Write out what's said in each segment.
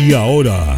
Y ahora,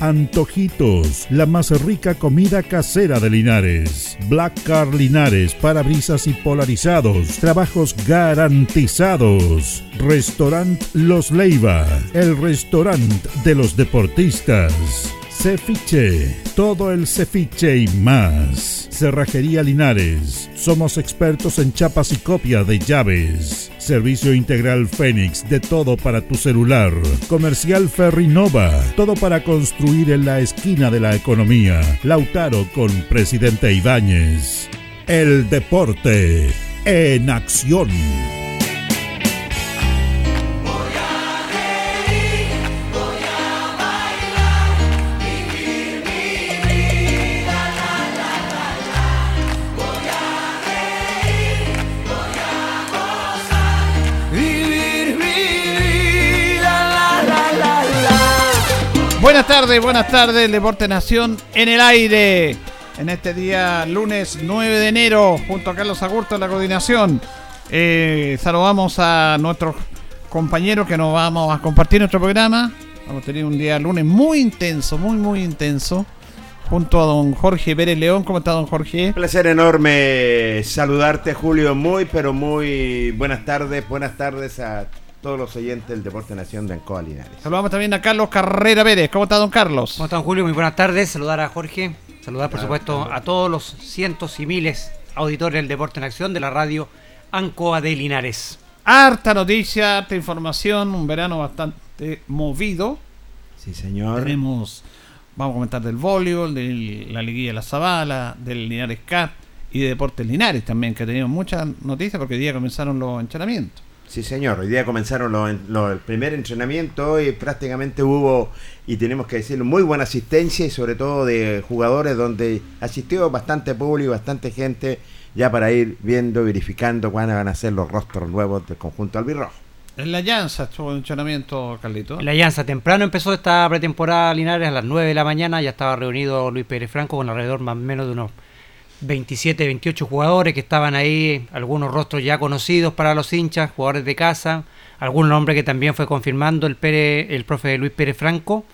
Antojitos. La más rica comida casera de Linares. Black Car Linares. Parabrisas y polarizados. Trabajos garantizados. Restaurant Los Leiva. El restaurante de los deportistas. Cefiche, todo el cefiche y más. Cerrajería Linares, somos expertos en chapas y copia de llaves. Servicio integral Fénix, de todo para tu celular. Comercial Ferrinova, todo para construir en la esquina de la economía. Lautaro con Presidente Ibáñez. El deporte en acción. Buenas tardes, buenas tardes, Deporte Nación en el aire. En este día, lunes 9 de enero, junto a Carlos Agurto en la coordinación. Eh, saludamos a nuestros compañeros que nos vamos a compartir nuestro programa. A tener un día lunes muy intenso, muy, muy intenso. Junto a don Jorge Pérez León. ¿Cómo está, don Jorge? Un placer enorme saludarte, Julio. Muy, pero muy buenas tardes. Buenas tardes a todos los oyentes del Deporte Nación de Ancoa Linares. Saludamos también a Carlos Carrera Pérez. ¿Cómo está, don Carlos? ¿Cómo está, don Julio? Muy buenas tardes. Saludar a Jorge. Saludar, por supuesto, a todos los cientos y miles auditores del Deporte en Acción de la radio Ancoa de Linares. Harta noticia, harta información, un verano bastante movido. Sí, señor. Tenemos, vamos a comentar del voleibol, de la liguilla de la Zabala, del Linares Cup y de Deportes Linares también, que tenemos muchas noticias porque hoy día comenzaron los entrenamientos. Sí, señor. Hoy día comenzaron los, los, el primer entrenamiento y prácticamente hubo, y tenemos que decirlo, muy buena asistencia y sobre todo de jugadores donde asistió bastante público, bastante gente, ya para ir viendo, verificando cuándo van a ser los rostros nuevos del conjunto albirrojo. En la Llanza estuvo el entrenamiento, Carlito. En la Llanza, temprano empezó esta pretemporada Linares a las 9 de la mañana, ya estaba reunido Luis Pérez Franco con alrededor más o menos de unos 27, 28 jugadores que estaban ahí, algunos rostros ya conocidos para los hinchas, jugadores de casa, algún nombre que también fue confirmando el, Pérez, el profe Luis Pérez Franco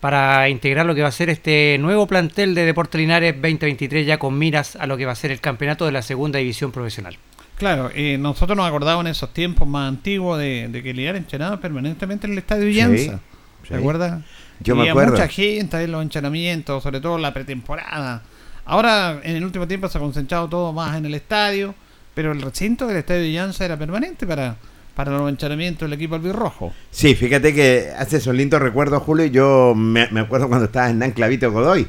para integrar lo que va a ser este nuevo plantel de Deportes Linares 2023 ya con miras a lo que va a ser el campeonato de la segunda división profesional. Claro, eh, nosotros nos acordábamos en esos tiempos más antiguos de, de que Linares entrenaba permanentemente en el estadio Llanza. Sí, ¿Se sí. acuerda? Yo Había me acuerdo. mucha gente en los entrenamientos, sobre todo en la pretemporada. Ahora, en el último tiempo se ha concentrado todo más en el estadio, pero el recinto del estadio de Llanza era permanente para, para los entrenamientos del equipo albirrojo. Sí, fíjate que hace esos lindos recuerdos, Julio. Yo me, me acuerdo cuando estaba en Nanclavito Godoy.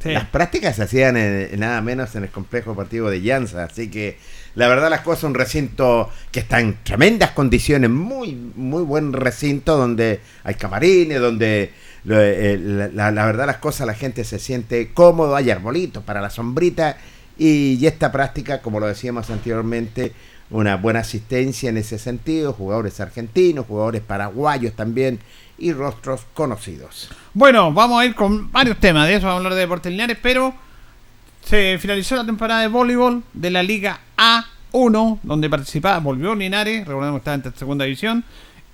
Sí. Las prácticas se hacían en, nada menos en el complejo deportivo de Llanza, así que la verdad las cosas un recinto que está en tremendas condiciones, muy muy buen recinto donde hay camarines, donde eh, la, la, verdad las cosas la gente se siente cómodo, hay arbolitos para la sombrita. Y, esta práctica, como lo decíamos anteriormente, una buena asistencia en ese sentido, jugadores argentinos, jugadores paraguayos también y rostros conocidos. Bueno, vamos a ir con varios temas, de eso vamos a hablar de Deportes Linares, pero se finalizó la temporada de voleibol de la Liga A1, donde participaba, volvió Linares, recordemos que estaba en segunda división,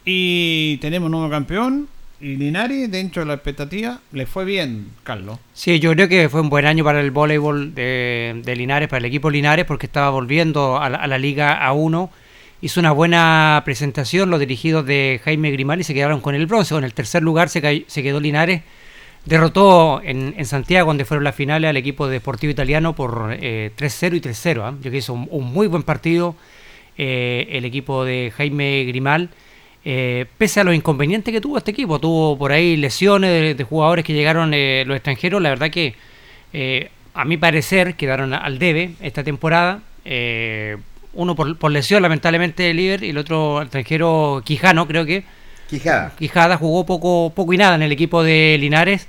y tenemos un nuevo campeón, y Linares, dentro de la expectativa, le fue bien, Carlos. Sí, yo creo que fue un buen año para el voleibol de, Linares, para el equipo Linares, porque estaba volviendo a la, Liga A1. Hizo una buena presentación, los dirigidos de Jaime Grimal y se quedaron con el bronce. En el tercer lugar se, se quedó Linares. Derrotó en, Santiago, donde fueron las finales, al equipo Deportivo Italiano por 3-0 eh, y 3-0. ¿ah? Yo creo que hizo un, muy buen partido eh, el equipo de Jaime Grimal. Eh, pese a los inconvenientes que tuvo este equipo, tuvo por ahí lesiones de, jugadores que llegaron eh, los extranjeros, la verdad que eh, a mi parecer quedaron al debe esta temporada. uno por, lesión, lamentablemente, el líder, y el otro extranjero Quijano, creo que. Quijada. Quijada jugó poco, poco y nada en el equipo de Linares.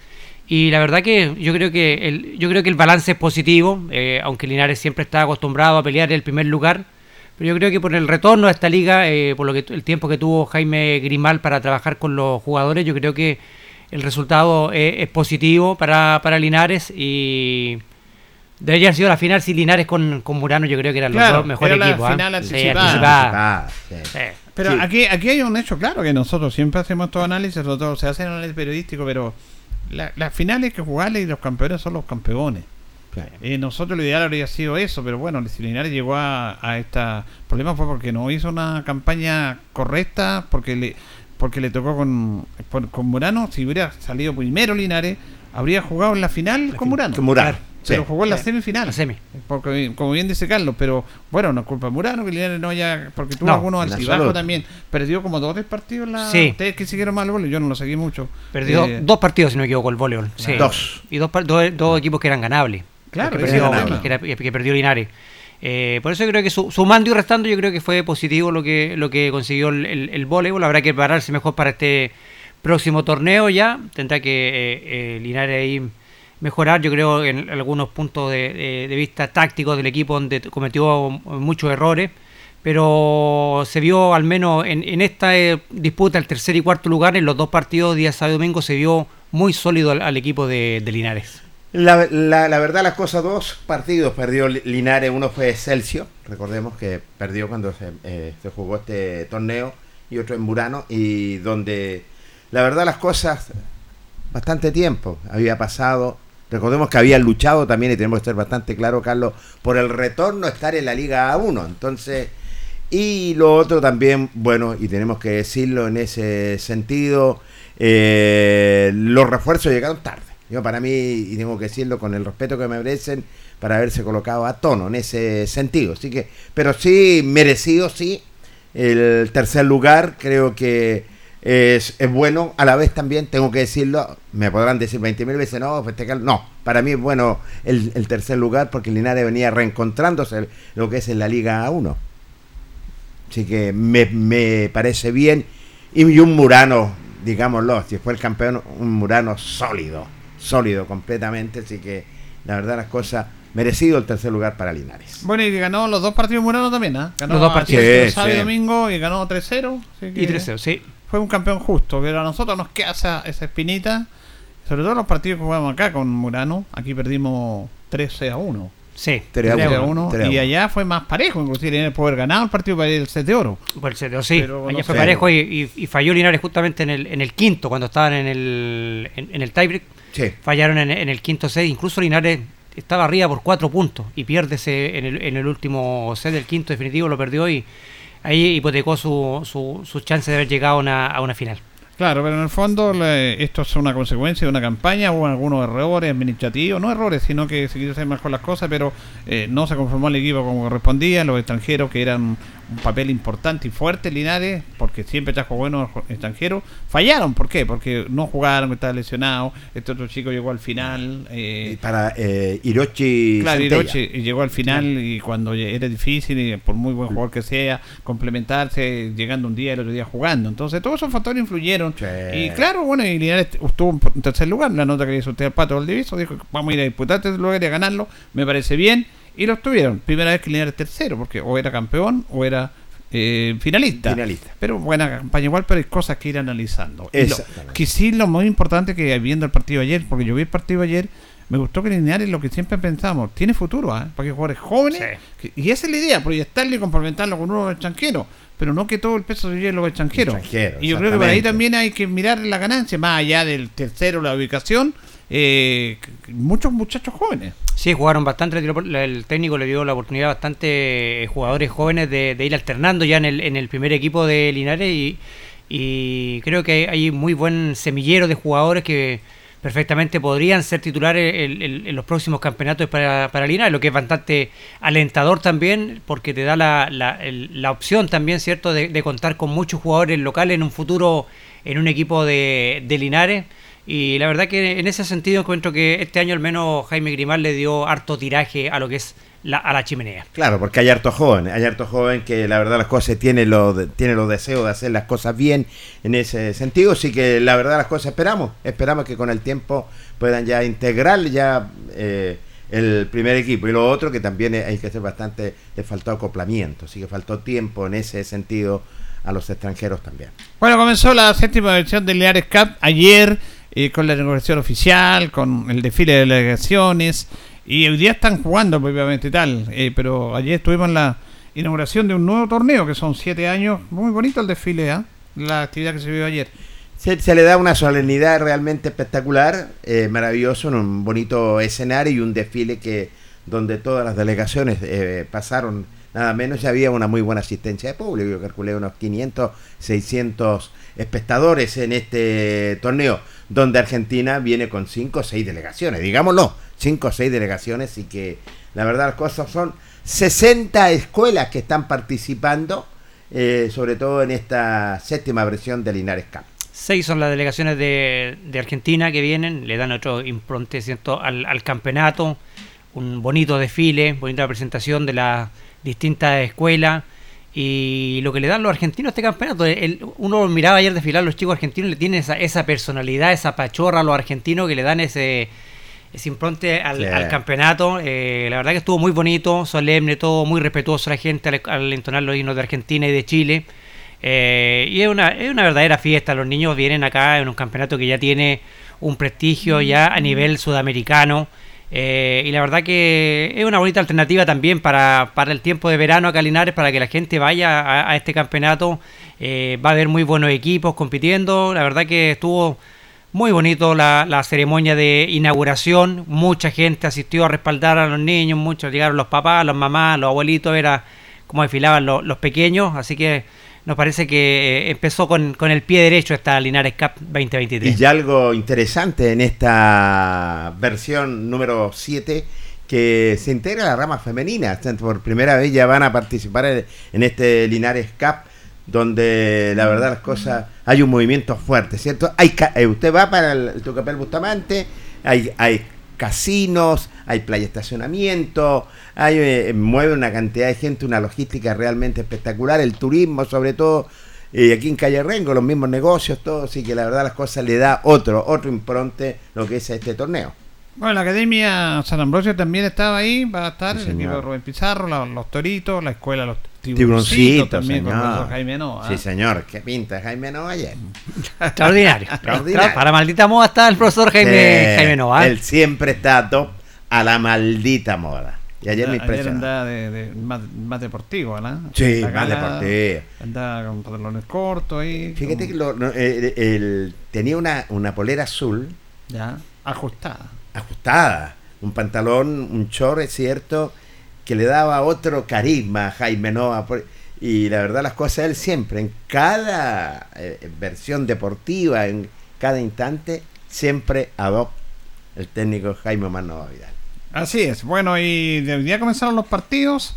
Y la verdad que yo creo que el, yo creo que el balance es positivo, aunque Linares siempre está acostumbrado a pelear el primer lugar pero yo creo que por el retorno a esta liga, eh, por lo que el tiempo que tuvo Jaime Grimal para trabajar con los jugadores, yo creo que el resultado es, positivo para, para, Linares y debería haber sido la final si Linares con, con Murano, yo creo que eran los dos mejores equipos. ¿ah? Pero aquí, aquí hay un hecho claro que nosotros siempre hacemos todo análisis, todo, se hace análisis periodístico, pero las finales que jugarle y los campeones son los campeones. Eh, nosotros lo ideal habría sido eso, pero bueno, el Linares llegó a, a este problema fue porque no hizo una campaña correcta, porque le porque le tocó con, con Murano. Si hubiera salido primero Linares, habría jugado en la final con Murano. Con Murano. Pero jugó en la semifinal. semi. Porque, como bien dice Carlos, pero bueno, no es culpa de Murano que Linares no haya. Porque tuvo algunos altibajos también. Perdió como dos tres partidos. La, sí. Ustedes que siguieron mal el voleibol, yo no lo seguí mucho. Perdió eh, dos partidos, si no me equivoco, el voleibol. Sí. Dos. Y dos, dos equipos que eran ganables. Claro, que perdió, Linares. Eh, por eso creo que sumando y restando, yo creo que fue positivo lo que, lo que consiguió el, el, voleibol. Habrá que prepararse mejor para este próximo torneo ya. Tendrá que eh, eh, Linares ahí mejorar, yo creo, en algunos puntos de, vista tácticos del equipo donde cometió muchos errores. Pero se vio al menos en, esta disputa, el tercer y cuarto lugar, en los dos partidos, día sábado y domingo, se vio muy sólido al, equipo de Linares. La, la, verdad, las cosas, dos partidos perdió Linares. Uno fue Celsius, recordemos que perdió cuando se, eh, se, jugó este torneo, y otro en Burano, y donde la verdad, las cosas, bastante tiempo había pasado. Recordemos que habían luchado también, y tenemos que ser bastante claro, Carlos, por el retorno a estar en la Liga A1. Entonces, y lo otro también, bueno, y tenemos que decirlo en ese sentido, eh, los refuerzos llegaron tarde. Yo para mí, y tengo que decirlo con el respeto que me merecen, para haberse colocado a tono en ese sentido. Así que, pero sí, merecido, sí. El tercer lugar creo que es, es bueno. A la vez también tengo que decirlo, me podrán decir 20.000 veces, no, festejar. No, para mí es bueno el, tercer lugar porque Linares venía reencontrándose lo que es en la Liga 1. Así que me, me parece bien. Y un Murano, digámoslo, si fue el campeón, un Murano sólido sólido completamente, así que la verdad las cosas merecido el tercer lugar para Linares. Bueno, y que ganó los dos partidos Murano también, ¿ah? Ganó los dos partidos. el sábado y domingo y ganó 3-0. Y 3-0, sí. Fue un campeón justo, pero a nosotros nos queda esa, esa espinita. Sobre todo los partidos que jugamos acá con Murano. Aquí perdimos 13 a 1. Sí, 3 a 1. Y allá fue más parejo, inclusive en poder ganar el partido para el set de oro. Por el set de oro, sí. allá fue parejo y, y, falló Linares justamente en el, en el quinto, cuando estaban en el, en, en el tiebreak Fallaron en, el quinto set. Incluso Linares estaba arriba por cuatro puntos y pierde ese, en, el, en el último set del quinto definitivo, lo perdió y ahí hipotecó su, su, su chance de haber llegado una, a una final. Claro, pero en el fondo esto es una consecuencia de una campaña, hubo algunos errores administrativos, no errores, sino que se quiso hacer mejor las cosas, pero eh, no se conformó el equipo como correspondía, los extranjeros que eran un papel importante y fuerte, Linares, porque siempre trajo buenos extranjeros, fallaron, ¿por qué? Porque no jugaron, estaban lesionados, este otro chico llegó al final. Eh, para eh, Hirochi. Claro, Hirochi llegó al final y cuando era difícil, y por muy buen jugador que sea, complementarse, llegando un día y el otro día jugando. Entonces, todos esos factores influyeron. Y claro, bueno, y Linares estuvo en tercer lugar, la nota que hizo usted al Pato Diviso dijo, vamos a ir a disputar este lugar y a ganarlo, me parece bien y lo tuvieron. Primera vez que Linares tercero, porque o era campeón o era eh, finalista. Finalista. Pero buena campaña igual, pero hay cosas que ir analizando. Lo- que sí, lo muy importante que viendo el partido ayer, porque yo vi el partido ayer, me gustó que Linares lo que siempre pensamos, tiene futuro, ¿ah? porque jugadores jóvenes, que- y esa es la idea, proyectarlo y complementarlo con uno extranjero, pero no que todo el peso se lleve los extranjeros. Extranjero, y yo creo que por ahí también hay que mirar la ganancia, más allá del tercero, la ubicación, eh, muchos muchachos jóvenes. Sí, jugaron bastante. El técnico le dio la oportunidad a bastantes jugadores jóvenes de, de ir alternando ya en el, primer equipo de Linares y, creo que hay muy buen semillero de jugadores que perfectamente podrían ser titulares en, los próximos campeonatos para, para Linares, lo que es bastante alentador también porque te da la, la opción también, ¿cierto?, de, de contar con muchos jugadores locales en un futuro en un equipo de, de Linares. Y la verdad que en ese sentido encuentro que este año al menos Jaime Grimal le dio harto tiraje a lo que es la, a la chimenea. Claro, porque hay harto joven, hay harto joven que la verdad las cosas tiene lo de- tiene los deseos de hacer las cosas bien en ese sentido, así que la verdad las cosas esperamos, esperamos que con el tiempo puedan ya integrar ya eh, el primer equipo y lo otro que también hay que hacer bastante, le faltó acoplamiento, así que faltó tiempo en ese sentido a los extranjeros también. Bueno, comenzó la séptima versión del Linares Cup ayer con la inauguración oficial, con el desfile de delegaciones y hoy día están jugando obviamente tal, eh, pero ayer estuvimos en la inauguración de un nuevo torneo que son siete años, muy bonito el desfile, ¿ah? la actividad que se vio ayer. Se, se le da una solemnidad realmente espectacular, eh, maravilloso, en un bonito escenario y un desfile que donde todas las delegaciones eh, pasaron nada menos, ya había una muy buena asistencia de público, yo calculé unos 500, 600 espectadores en este torneo, donde Argentina viene con 5 o 6 delegaciones, digámoslo, 5 o 6 delegaciones y que la verdad las cosas son 60 escuelas que están participando, eh, sobre todo en esta séptima versión del Linares Cup. Seis son las delegaciones de, de Argentina que vienen, le dan otro impronte. Al, al campeonato, un bonito desfile, bonita presentación de las distintas escuelas y lo que le dan los argentinos a este campeonato. el- uno miraba ayer desfilar los chicos argentinos, le tienen esa, esa personalidad, esa pachorra a los argentinos que le dan ese, ese impronte al, Sí. al campeonato. Eh, la verdad que estuvo muy bonito, solemne, todo muy respetuoso la gente al, al entonar los himnos de Argentina y de Chile. Eh, y es una, es una verdadera fiesta. Los niños vienen acá en un campeonato que ya tiene un prestigio ya a nivel sudamericano. Eh, y la verdad que es una bonita alternativa también para, para el tiempo de verano acá en Linares, para que la gente vaya a, a este campeonato. Eh, va a haber muy buenos equipos compitiendo. La verdad que estuvo muy bonito la, ceremonia de inauguración. Mucha gente asistió a respaldar a los niños. Muchos llegaron los papás, los mamás, los abuelitos. Era como desfilaban los pequeños. Así que nos parece que eh, empezó con, con el pie derecho esta Linares Cup 2023. Y algo interesante en esta versión número 7 que se integra la rama femenina. Por primera vez ya van a participar en, este Linares Cup donde la verdad las cosas hay un movimiento fuerte, ¿cierto? Hay eh, usted va para el, el Tucapel Bustamante, hay, hay casinos, hay playa estacionamiento, hay, eh, mueve una cantidad de gente, una logística realmente espectacular, el turismo sobre todo, y aquí en Calle Rengo, los mismos negocios, todo, así que la verdad las cosas le da otro, otro impronte lo que es este torneo. Bueno, la Academia San Ambrosio también estaba ahí, va a estar Sí, el equipo señor. de Rubén Pizarro, la- los Toritos, la escuela Los Tiburoncitos, Tiburoncito, también con señor. profesor Jaime Noa. Sí, señor, qué pinta Jaime Noa ayer. Extraordinario. Extraordinario. Para maldita moda está el profesor Jaime, Eh, Jaime Nova. Él siempre está top a la maldita moda. Y ayer me impresionó. andaba de, de- más, más deportivo, ¿no? Sí, La más gala deportivo. Andaba con pantalones cortos ahí. Fíjate que lo- no, el- tenía una, una polera azul Ya, ajustada. ajustada, un pantalón, un short, es cierto, que le daba otro carisma a Jaime por- y la verdad las cosas, él siempre, en cada eh, versión deportiva, en cada instante, siempre adopta el técnico Jaime Omar Nova Vidal. Así es. Bueno, y día comenzaron los partidos.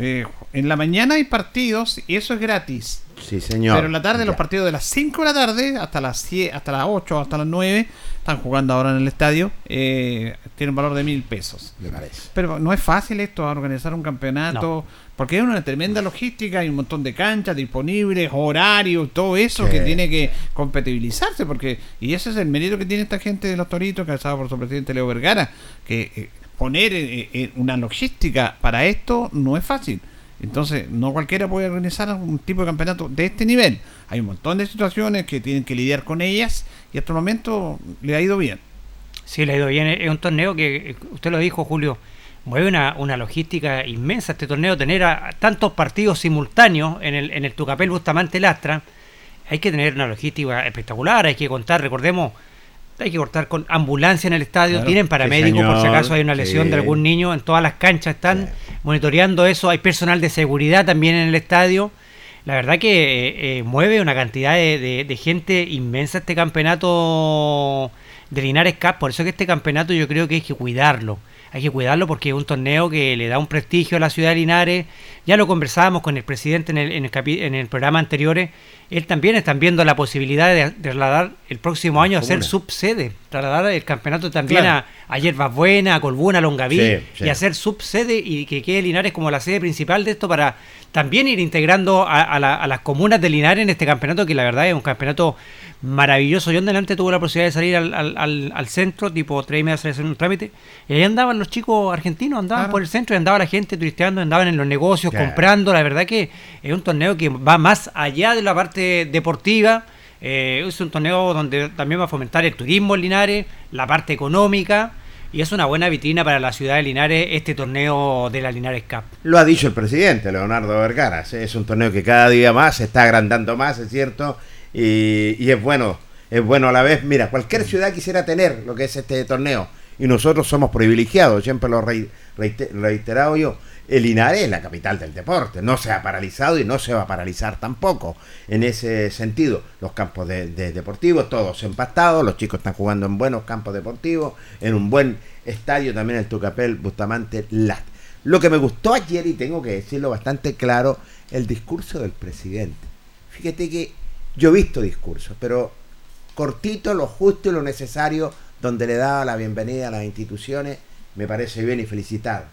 Eh, en la mañana hay partidos y eso es gratis. Sí, señor. Pero en la tarde, los partidos de las 5 de la tarde hasta las 7, hasta las 8, hasta las 9, están jugando ahora en el estadio, eh, tienen un valor de mil pesos. Me parece. Pero no es fácil esto, organizar un campeonato, porque es una tremenda logística, hay un montón de canchas disponibles, horarios, todo eso Sí. que tiene que compatibilizarse, porque y ese es el mérito que tiene esta gente de los Toritos, calzado por su presidente Leo Vergara, que eh, poner eh, eh, una logística para esto no es fácil. Entonces, no cualquiera puede organizar un tipo de campeonato de este nivel. Hay un montón de situaciones que tienen que lidiar con ellas y hasta el momento le ha ido bien. Sí, le ha ido bien. Es un torneo que, usted lo dijo, Julio, mueve una, una logística inmensa este torneo. Tener a, tantos partidos simultáneos en el, en el Tucapel Bustamante Lastra, hay que tener una logística espectacular. Hay que contar, recordemos, hay que cortar con ambulancia en el estadio, tienen paramédicos por si acaso hay una lesión de algún niño, en todas las canchas están monitoreando eso, hay personal de seguridad también en el estadio. La verdad que eh, eh, mueve una cantidad de, gente inmensa este campeonato de Linares Cup, por eso que este campeonato yo creo que hay que cuidarlo hay que cuidarlo porque es un torneo que le da un prestigio a la ciudad de Linares. Ya lo conversábamos con el presidente en el, en el, en el programa anteriores. Él también está viendo la posibilidad de trasladar el próximo año a ser subsede, trasladar el campeonato también a, a Yerbas Buena, a Colbuna, a Longaví y hacer subsede y que quede Linares como la sede principal de esto para también ir integrando a, a las comunas de Linares en este campeonato que la verdad es un campeonato maravilloso. Yo en delante tuve la posibilidad de salir al, al, al, centro, tipo tres y media, hacer un trámite, y ahí andaban los chicos argentinos, andaban por el centro y andaba la gente turisteando, andaban en los negocios, comprando. La verdad que es un torneo que va más allá de la parte deportiva. Eh, es un torneo donde también va a fomentar el turismo en Linares, la parte económica. Y es una buena vitrina para la ciudad de Linares este torneo de la Linares Cup. Lo ha dicho el presidente Leonardo Vergara. Es un torneo que cada día más se está agrandando más, es cierto y, es bueno, es bueno a la vez. Mira, cualquier ciudad quisiera tener lo que es este torneo y nosotros somos privilegiados, siempre lo he reiterado yo. El Linares es la capital del deporte, no se ha paralizado y no se va a paralizar tampoco. En ese sentido, los campos de, deportivos, todos empastados, los chicos están jugando en buenos campos deportivos, en un buen estadio también el Tucapel Bustamante Lat. Lo que me gustó ayer, y tengo que decirlo bastante claro, el discurso del presidente. Fíjate que yo he visto discursos, pero cortito, lo justo y lo necesario, donde le daba la bienvenida a las instituciones, me parece bien y felicitar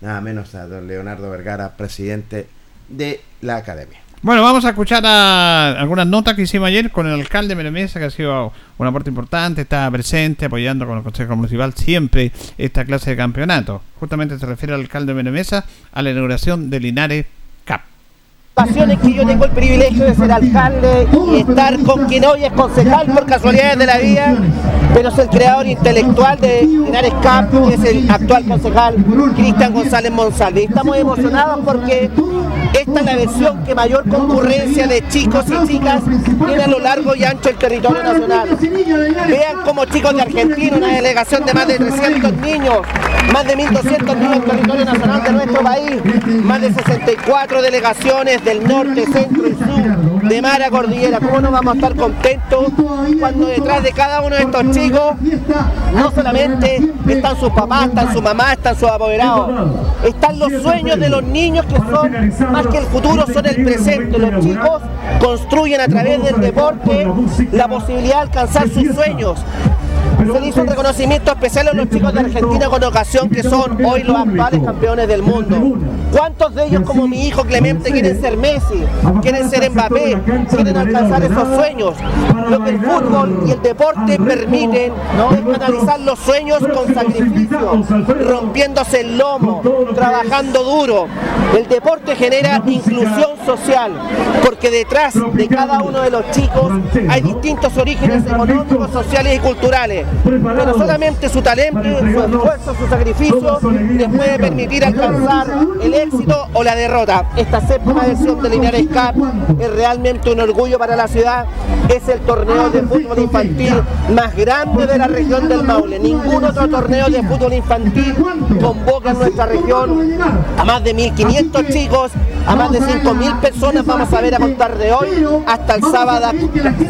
nada menos a don Leonardo Vergara, presidente de la academia. Bueno, vamos a escuchar algunas notas que hicimos ayer con el alcalde Menemesa, que ha sido una parte importante, está presente, apoyando con el Consejo Municipal siempre esta clase de campeonato. Justamente se refiere al alcalde Menemesa a la inauguración de Linares pasiones que yo tengo el privilegio de ser alcalde y estar con quien hoy es concejal por casualidades de la vida, pero es el creador intelectual de Linares Cap, que es el actual concejal Cristian González Monsalve. Estamos emocionados porque esta es la versión que mayor concurrencia de chicos y chicas tiene a lo largo y ancho del territorio nacional. Vean como chicos de Argentina, una delegación de más de 300 niños, más de 1.200 niños del territorio nacional de nuestro país, más de 64 delegaciones del norte, centro y sur de Mara Cordillera. ¿Cómo no vamos a estar contentos cuando detrás de cada uno de estos chicos no solamente están sus papás, están sus mamás, están sus apoderados, están los sueños de los niños que son más que el futuro, son el presente. Los chicos construyen a través del deporte la posibilidad de alcanzar sus sueños. Se le hizo un reconocimiento especial a los chicos de Argentina con ocasión que son hoy los actuales campeones del mundo. ¿Cuántos de ellos, como mi hijo Clemente, quieren ser Messi, quieren ser Mbappé, quieren alcanzar esos sueños? Lo que el fútbol y el deporte permiten es canalizar los sueños con sacrificio, rompiéndose el lomo, trabajando duro. El deporte genera inclusión social, porque detrás de cada uno de los chicos hay distintos orígenes económicos, sociales y culturales pero solamente su talento, su esfuerzo, su sacrificio les puede permitir alcanzar el éxito o la derrota. Esta séptima edición de Linares Cup es realmente un orgullo para la ciudad, es el torneo de fútbol infantil más grande de la región del Maule. Ningún otro torneo de fútbol infantil convoca en nuestra región a más de 1.500 chicos, a más de 5.000 personas vamos a ver a contar de hoy hasta el sábado,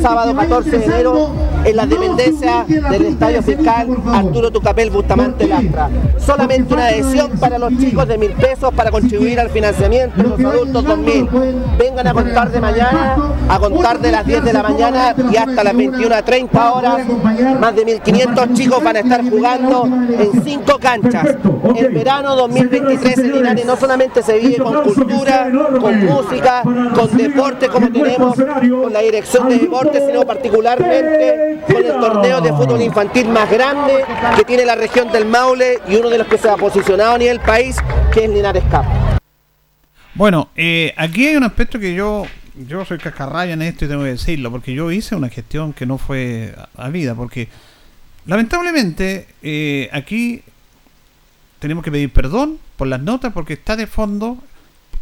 sábado 14 de enero en la dependencia del Estadio Fiscal Arturo Tucapel Bustamante Lastra. Solamente una adhesión para los chicos de mil pesos para contribuir al financiamiento de los adultos 2000. Vengan a contar de mañana, a contar de las 10 de la mañana y hasta las 21 a 30 horas. Más de 1500 chicos van a estar jugando en cinco canchas. El verano 2023 en Linares no solamente se vive con cultura, con música, con deporte como tenemos con la dirección de deporte, sino particularmente con el torneo de fútbol infantil más grande que tiene la región del Maule y uno de los que se ha posicionado a nivel país, que es Linares Cup. Bueno, eh, aquí hay un aspecto que yo yo soy cascarraya en esto y tengo que decirlo, porque yo hice una gestión que no fue a, vida, porque lamentablemente eh, aquí tenemos que pedir perdón por las notas, porque está de fondo,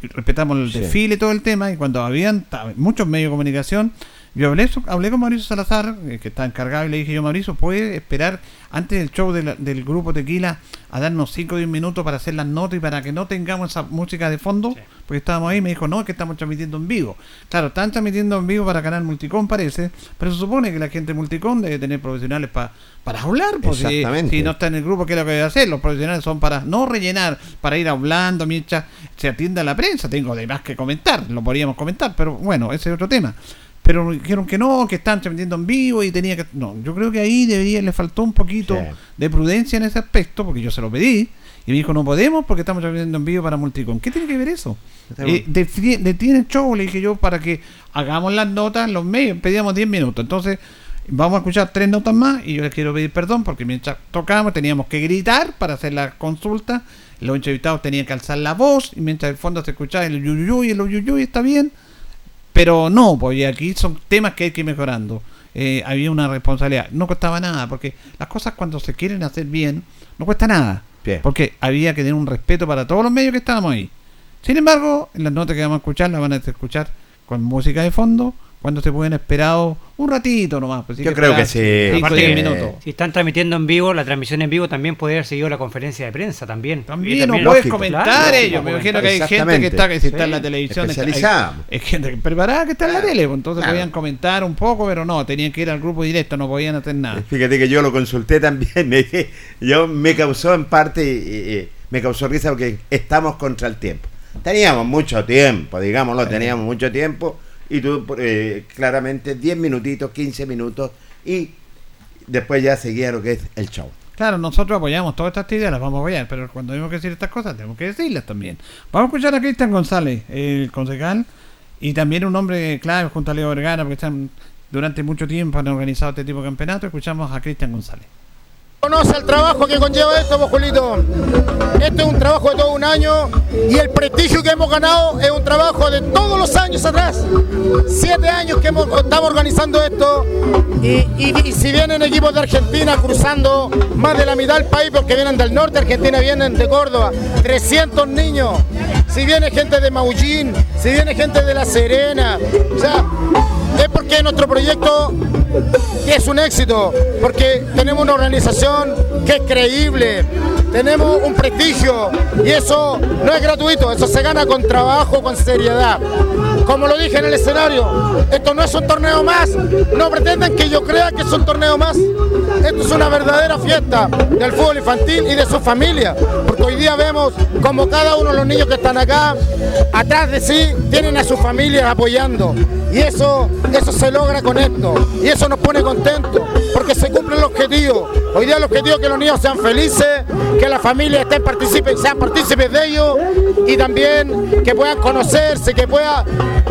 respetamos el desfile y todo el tema, y cuando habían muchos medios de comunicación, yo hablé, hablé con Mauricio Salazar, eh, que está encargado, y le dije yo, Mauricio, ¿puede esperar antes del show del grupo Tequila a darnos 5 o 10 minutos para hacer las notas y para que no tengamos esa música de fondo? Porque estábamos ahí me dijo, no, es que estamos transmitiendo en vivo. Claro, están transmitiendo en vivo para Canal Multicom, parece, pero se supone que la gente Multicom debe tener profesionales para hablar, pues si, si, no está en el grupo, ¿qué es lo que debe hacer? Los profesionales son para no rellenar, para ir hablando mientras se atienda a la prensa. Tengo además que comentar, lo podríamos comentar, pero bueno, ese es otro tema pero dijeron que no, que estaban transmitiendo en vivo y tenía que... No, yo creo que ahí debería, le faltó un poquito de prudencia en ese aspecto, porque yo se lo pedí, y me dijo, no podemos porque estamos transmitiendo en vivo para Multicom. ¿Qué tiene que ver eso? Eh, detiene show, le dije yo, para que hagamos las notas en los medios, pedíamos 10 minutos. Entonces, vamos a escuchar tres notas más y yo les quiero pedir perdón porque mientras tocábamos teníamos que gritar para hacer la consulta, los entrevistados tenían que alzar la voz y mientras el fondo se escuchaba el yuyuy y el yuyuy está bien pero no, porque aquí son temas que hay que ir mejorando. Eh, había una responsabilidad. No costaba nada, porque las cosas cuando se quieren hacer bien, no cuesta nada. Porque había que tener un respeto para todos los medios que estábamos ahí. Sin embargo, en las notas que vamos a escuchar, las van a escuchar con música de fondo, cuando se pueden esperar un ratito nomás. Pues, Yo creo que sí. Si están transmitiendo en vivo, la transmisión en vivo también puede haber seguido la conferencia de prensa también. También, no puedes comentar ellos. Me imagino que hay gente que está, que está en la televisión. Especializada. Hay, gente preparada que está en la tele. Pues, entonces podían comentar un poco, pero no, tenían que ir al grupo directo, no podían hacer nada. Fíjate que yo lo consulté también. yo me causó en parte, me causó risa porque estamos contra el tiempo. Teníamos mucho tiempo, digámoslo, teníamos mucho tiempo y tú eh, claramente 10 minutitos, 15 minutos y después ya seguía lo que es el show. Claro, nosotros apoyamos todas estas ideas, las vamos a apoyar, pero cuando tenemos que decir estas cosas, tenemos que decirlas también. Vamos a escuchar a Cristian González, el concejal, y también un hombre clave junto a Leo Vergara, porque están durante mucho tiempo han organizado este tipo de campeonato. Escuchamos a Cristian González. Conoce el trabajo que conlleva esto, Julito. Este es un trabajo de todo un año y el prestigio que hemos ganado es un trabajo de todos los años atrás. Siete años que estamos organizando esto y, si vienen equipos de Argentina cruzando más de la mitad del país porque vienen del norte, Argentina vienen de Córdoba, 300 niños. Si viene gente de Maullín, si viene gente de La Serena, o sea, es porque nuestro proyecto es un éxito, porque tenemos una organización que es creíble, tenemos un prestigio y eso no es gratuito, eso se gana con trabajo, con seriedad. Como lo dije en el escenario, esto no es un torneo más, no pretenden que yo crea que es un torneo más, esto es una verdadera fiesta del fútbol infantil y de su familia, porque hoy día vemos como cada uno de los niños que están acá, atrás de sí, tienen a sus familias apoyando y eso, eso se logra con esto y eso nos pone contentos porque se cumple el objetivo. Hoy día el objetivo es que los niños sean felices, que la familia estén participen, sean partícipes de ello y también que puedan conocerse, que pueda,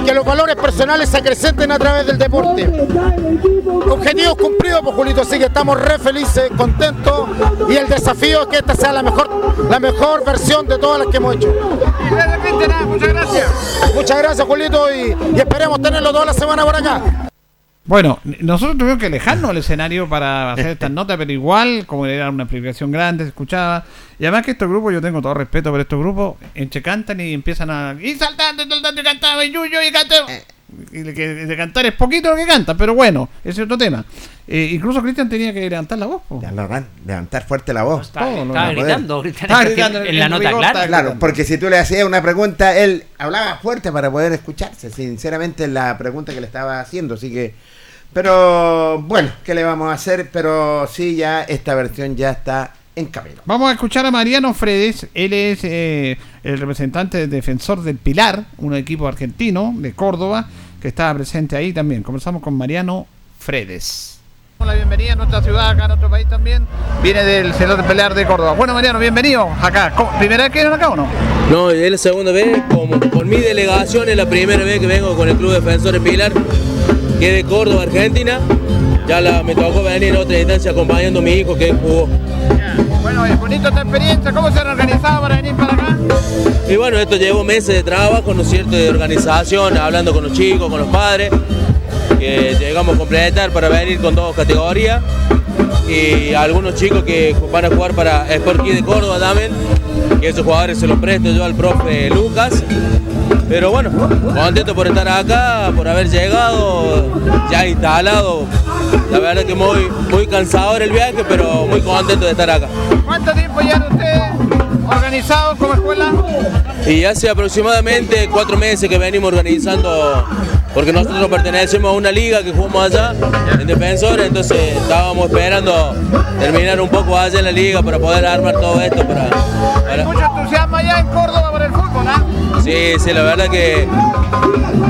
que los valores personales se acrecenten a través del deporte. Objetivos cumplidos, pues Julito, así que estamos re felices, contentos y el desafío es que esta sea la mejor, la mejor versión de todas las que hemos hecho. muchas gracias. Muchas gracias, Julito, y, y esperemos tenerlo toda la semana por acá. Bueno, nosotros tuvimos que alejarnos al escenario para hacer estas notas, pero igual, como era una explicación grande, se escuchaba. Y además que estos grupos, yo tengo todo respeto por estos grupos, entre cantan y empiezan a... Y saltando, saltando, y cantaba, y yuyo, y cantaba. Eh. Y de cantar es poquito lo que cantan, pero bueno, ese es otro tema. Eh, incluso Cristian tenía que levantar la voz. levantar fuerte la voz. estaba, gritando, gritando, en, la nota clara. Claro, porque si tú le hacías una pregunta, él hablaba fuerte para poder escucharse, sinceramente, la pregunta que le estaba haciendo. Así que pero bueno, ¿qué le vamos a hacer? Pero sí, ya esta versión ya está en camino. Vamos a escuchar a Mariano Fredes. Él es eh, el representante defensor del Pilar, un equipo argentino de Córdoba que estaba presente ahí también. Comenzamos con Mariano Fredes. La bienvenida a nuestra ciudad, acá en nuestro país también. Viene del Señor del Pilar de Córdoba. Bueno, Mariano, bienvenido acá. ¿Primera vez que vienen acá o no? No, es la segunda vez. Como, por mi delegación es la primera vez que vengo con el Club Defensores Pilar que de Córdoba, Argentina. ya la, me tocó venir en otra instancia acompañando a mi hijo que jugó. Bueno, es bonito esta experiencia. ¿Cómo se han organizado para venir para acá? Y bueno, esto llevó meses de trabajo, ¿no es cierto?, de organización, hablando con los chicos, con los padres, que llegamos a completar para venir con dos categorías. Y algunos chicos que van a jugar para Sport Kid de Córdoba también, que esos jugadores se los presto yo al profe Lucas. Pero bueno, contento por estar acá, por haber llegado, ya instalado. La verdad que muy, muy cansador el viaje, pero muy contento de estar acá. ¿Cuánto tiempo ya ustedes organizados como escuela? Y hace aproximadamente cuatro meses que venimos organizando, porque nosotros pertenecemos a una liga que jugamos allá, en Defensor, entonces estábamos esperando terminar un poco allá en la liga para poder armar todo esto. Para, Hay mucho entusiasmo allá en Córdoba por el fútbol, ¿ah? Sí, sí, la verdad que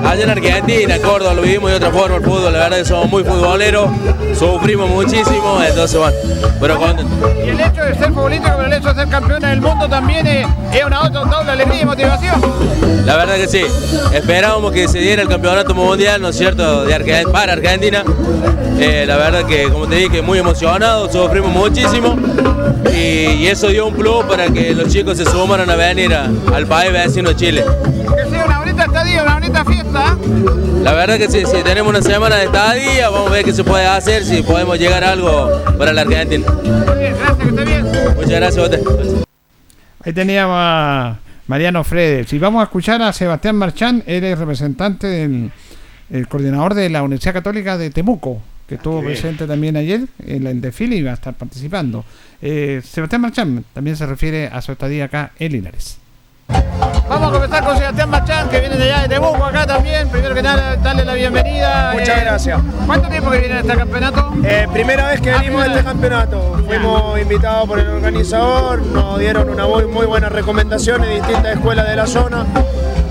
allá en Argentina, en Córdoba, lo vivimos de otra forma el fútbol, la verdad que somos muy futboleros, sufrimos muchísimo, entonces bueno, pero contento. Y el hecho de ser futbolista como el hecho de ser campeona del mundo también es, es una otra doble alegría y motivación. La verdad que sí, esperábamos que se diera el campeonato mundial, ¿no es cierto?, de Argen- para Argentina. Eh, la verdad que, como te dije, muy emocionados, sufrimos muchísimo y, y eso dio un plus para que los chicos se sumaran a venir a- al país vecino Chile. Que sea una bonita estadía, una bonita fiesta. ¿ah? La verdad que sí, si tenemos una semana de estadía, vamos a ver qué se puede hacer, si podemos llegar a algo para la Argentina. Muy bien, gracias, que esté bien. Muchas gracias, Bote. Ahí teníamos a Mariano Fredes. Y vamos a escuchar a Sebastián Marchán, él es representante del el coordinador de la Universidad Católica de Temuco, que estuvo presente también ayer en la en desfile y va a estar participando. Eh, Sebastián Marchán también se refiere a su estadía acá en Linares. Vamos a comenzar con Sebastián Marchán, que viene de allá de Temuco acá también. Primero que nada, darle la bienvenida. Muchas Eh, gracias. ¿Cuánto tiempo que viene a este campeonato? Eh, primera vez que Ah, venimos a este vez. campeonato. Fuimos invitados por el organizador, nos dieron una muy, muy buenas recomendaciones de distintas escuelas de la zona.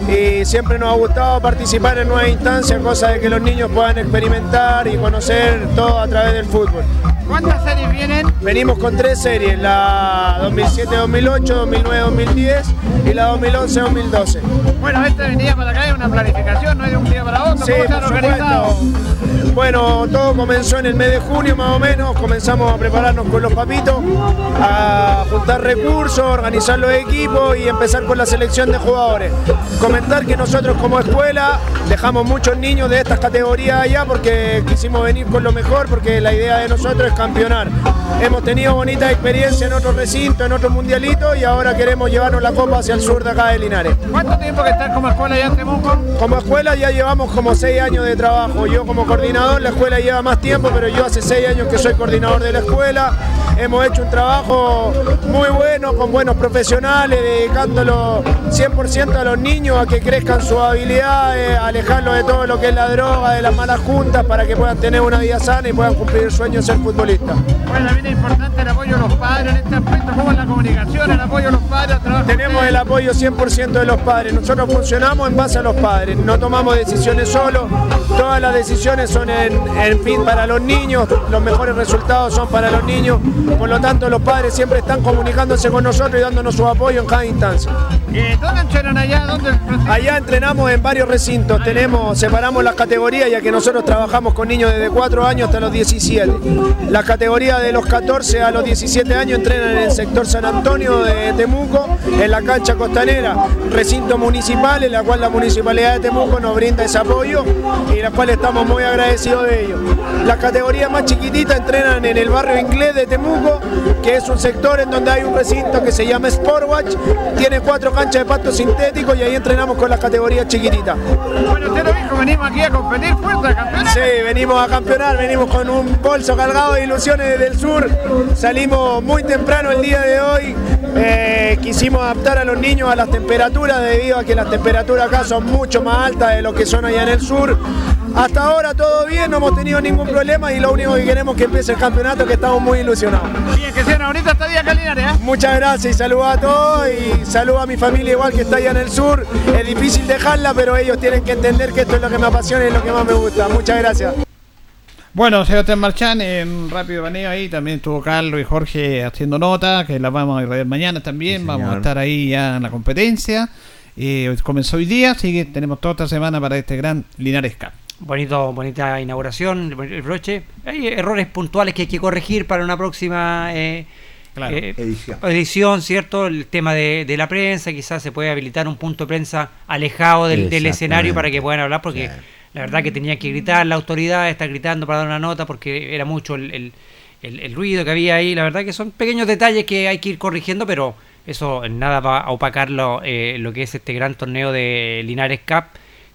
Y siempre nos ha gustado participar en nuevas instancias, cosa de que los niños puedan experimentar y conocer todo a través del fútbol. ¿Cuántas series vienen? Venimos con tres series, la 2007-2008, 2009-2010 y la 2011-2012. Bueno, esta venida para acá es una planificación, no es de un día para otro. Sí, ¿Cómo se han organizado? Bueno, todo comenzó en el mes de junio más o menos, comenzamos a prepararnos con los papitos, a juntar recursos, organizar los equipos y empezar con la selección de jugadores. Comentar que nosotros como escuela dejamos muchos niños de estas categorías allá porque quisimos venir con lo mejor, porque la idea de nosotros es campeonar. Hemos tenido bonitas experiencias en otros recintos, en otros mundialitos y ahora queremos llevarnos la copa hacia el sur de acá de Linares. ¿Cuánto tiempo que estás como escuela ya en Temuco? Como escuela ya llevamos como seis años de trabajo. Yo como coordinador, la escuela lleva más tiempo, pero yo hace seis años que soy coordinador de la escuela. Hemos hecho un trabajo muy bueno, con buenos profesionales, dedicándolo 100% a los niños, a que crezcan sus habilidades, alejarlos de todo lo que es la droga, de las malas juntas, para que puedan tener una vida sana y puedan cumplir el sueño de ser futbolistas. Bueno, también es importante el apoyo de los padres en este aspecto, ¿cómo es la comunicación, el apoyo de los padres? Tenemos el apoyo 100% de los padres. Nosotros funcionamos en base a los padres. No tomamos decisiones solos. Todas las decisiones son en, en fin para los niños. Los mejores resultados son para los niños. Por lo tanto, los padres siempre están comunicándose con nosotros y dándonos su apoyo en cada instancia. Eh, ¿Dónde entrenan allá? Allá entrenamos en varios recintos. Tenemos, separamos las categorías ya que nosotros trabajamos con niños desde 4 años hasta los 17. Las categorías de los 14 a los 17 años entrenan en el sector San Antonio de Temuco, en la cancha costanera, recinto municipal, en la cual la municipalidad de Temuco nos brinda ese apoyo y la cual estamos muy agradecidos de ello. Las categorías más chiquititas entrenan en el barrio inglés de Temuco, que es un sector en donde hay un recinto que se llama Sportwatch, tiene cuatro canchas de pasto sintético y ahí entrenamos con las categorías chiquititas. Bueno, usted lo dijo, venimos aquí a competir fuerte, a campeonar. Sí, venimos a campeonar, venimos con un bolso cargado de ilusiones desde el sur. Salimos muy temprano el día de hoy. Eh, quisimos adaptar a los niños a las temperaturas debido a que las temperaturas acá son mucho más altas de lo que son allá en el sur. Hasta ahora todo bien, no hemos tenido ningún problema y lo único que queremos es que empiece el campeonato, que estamos muy ilusionados. Bien, que sea una bonita estadía acá en Linares, ¿eh? Muchas gracias y saludos a todos y saludos a mi familia igual que está allá en el sur. Es difícil dejarla, pero ellos tienen que entender que esto es lo que me apasiona y lo que más me gusta. Muchas gracias. Bueno, Sebastián Marchán, en rápido baneo ahí, también estuvo Carlos y Jorge haciendo nota, que las vamos a ir mañana también, Sí, vamos a estar ahí ya en la competencia. Eh, comenzó hoy día, así que tenemos toda esta semana para este gran Linares Cup. Bonito, bonita inauguración, el broche. Hay errores puntuales que hay que corregir para una próxima eh, eh, edición. ¿cierto? El tema de, la prensa, quizás se puede habilitar un punto de prensa alejado del, escenario para que puedan hablar, porque la verdad que tenía que gritar la autoridad, está gritando para dar una nota, porque era mucho el, ruido que había ahí. La verdad que son pequeños detalles que hay que ir corrigiendo, pero eso en nada va a opacar lo, eh, lo que es este gran torneo de Linares Cup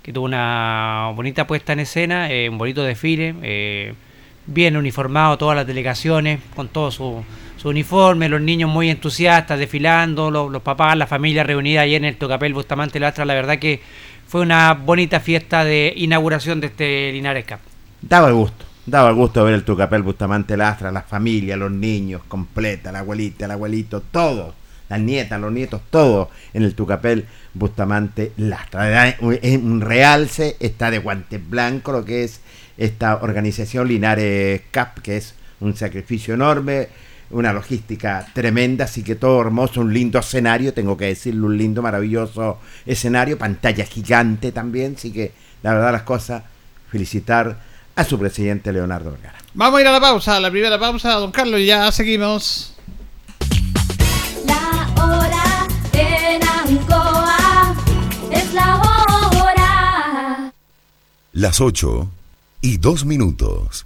que tuvo una bonita puesta en escena, eh, un bonito desfile, eh, bien uniformado todas las delegaciones, con todo su, su uniforme, los niños muy entusiastas desfilando, los, papás, la familia reunida ahí en el Tocapel Bustamante Lastra, la verdad que fue una bonita fiesta de inauguración de este Linares Cup. Daba gusto, daba gusto ver el Tucapel Bustamante Lastra, la familia, los niños, completa, la abuelita, el abuelito, todo las nietas, los nietos, todo en el Tucapel Bustamante Lastra. En realce está de guante blanco lo que es esta organización Linares CAP, que es un sacrificio enorme, una logística tremenda, así que todo hermoso, un lindo escenario, tengo que decirlo, un lindo, maravilloso escenario, pantalla gigante también, así que la verdad las cosas, felicitar a su presidente Leonardo Vergara. Vamos a ir a la pausa, la primera pausa, don Carlos, y ya seguimos. es la hora. Las 8 y 2 minutos.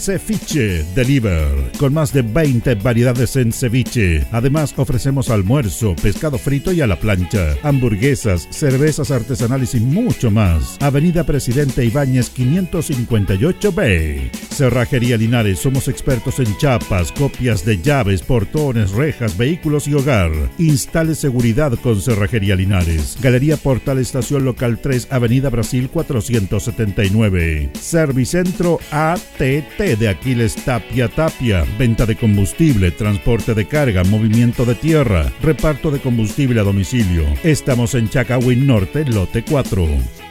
Ceviche Deliver, con más de 20 variedades en ceviche. Además, ofrecemos almuerzo, pescado frito y a la plancha, hamburguesas, cervezas artesanales y mucho más. Avenida Presidente Ibáñez 558B. Cerrajería Linares, somos expertos en chapas, copias de llaves, portones, rejas, vehículos y hogar. Instale seguridad con Cerrajería Linares. Galería Portal Estación Local 3, Avenida Brasil 479. Servicentro ATT de Aquiles Tapia Tapia, venta de combustible, transporte de carga, movimiento de tierra, reparto de combustible a domicilio. Estamos en Chacawin Norte, lote 4.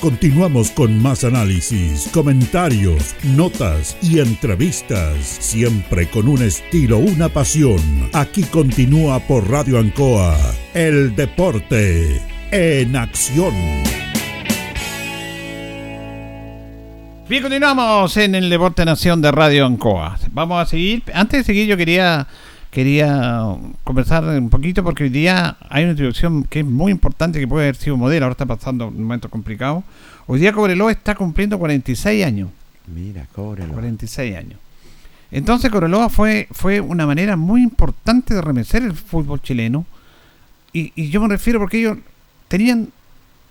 Continuamos con más análisis, comentarios, notas y entrevistas, siempre con un estilo, una pasión. Aquí continúa por Radio Ancoa, el deporte en acción. Bien, continuamos en el Deporte Nación de Radio Ancoa. Vamos a seguir. Antes de seguir, yo quería quería conversar un poquito porque hoy día hay una introducción que es muy importante que puede haber sido modelo, ahora está pasando un momento complicado. Hoy día Cobreloa está cumpliendo 46 años. Mira, Cobreloa. 46 años. Entonces Cobreloa fue, fue una manera muy importante de remecer el fútbol chileno. Y, y yo me refiero porque ellos tenían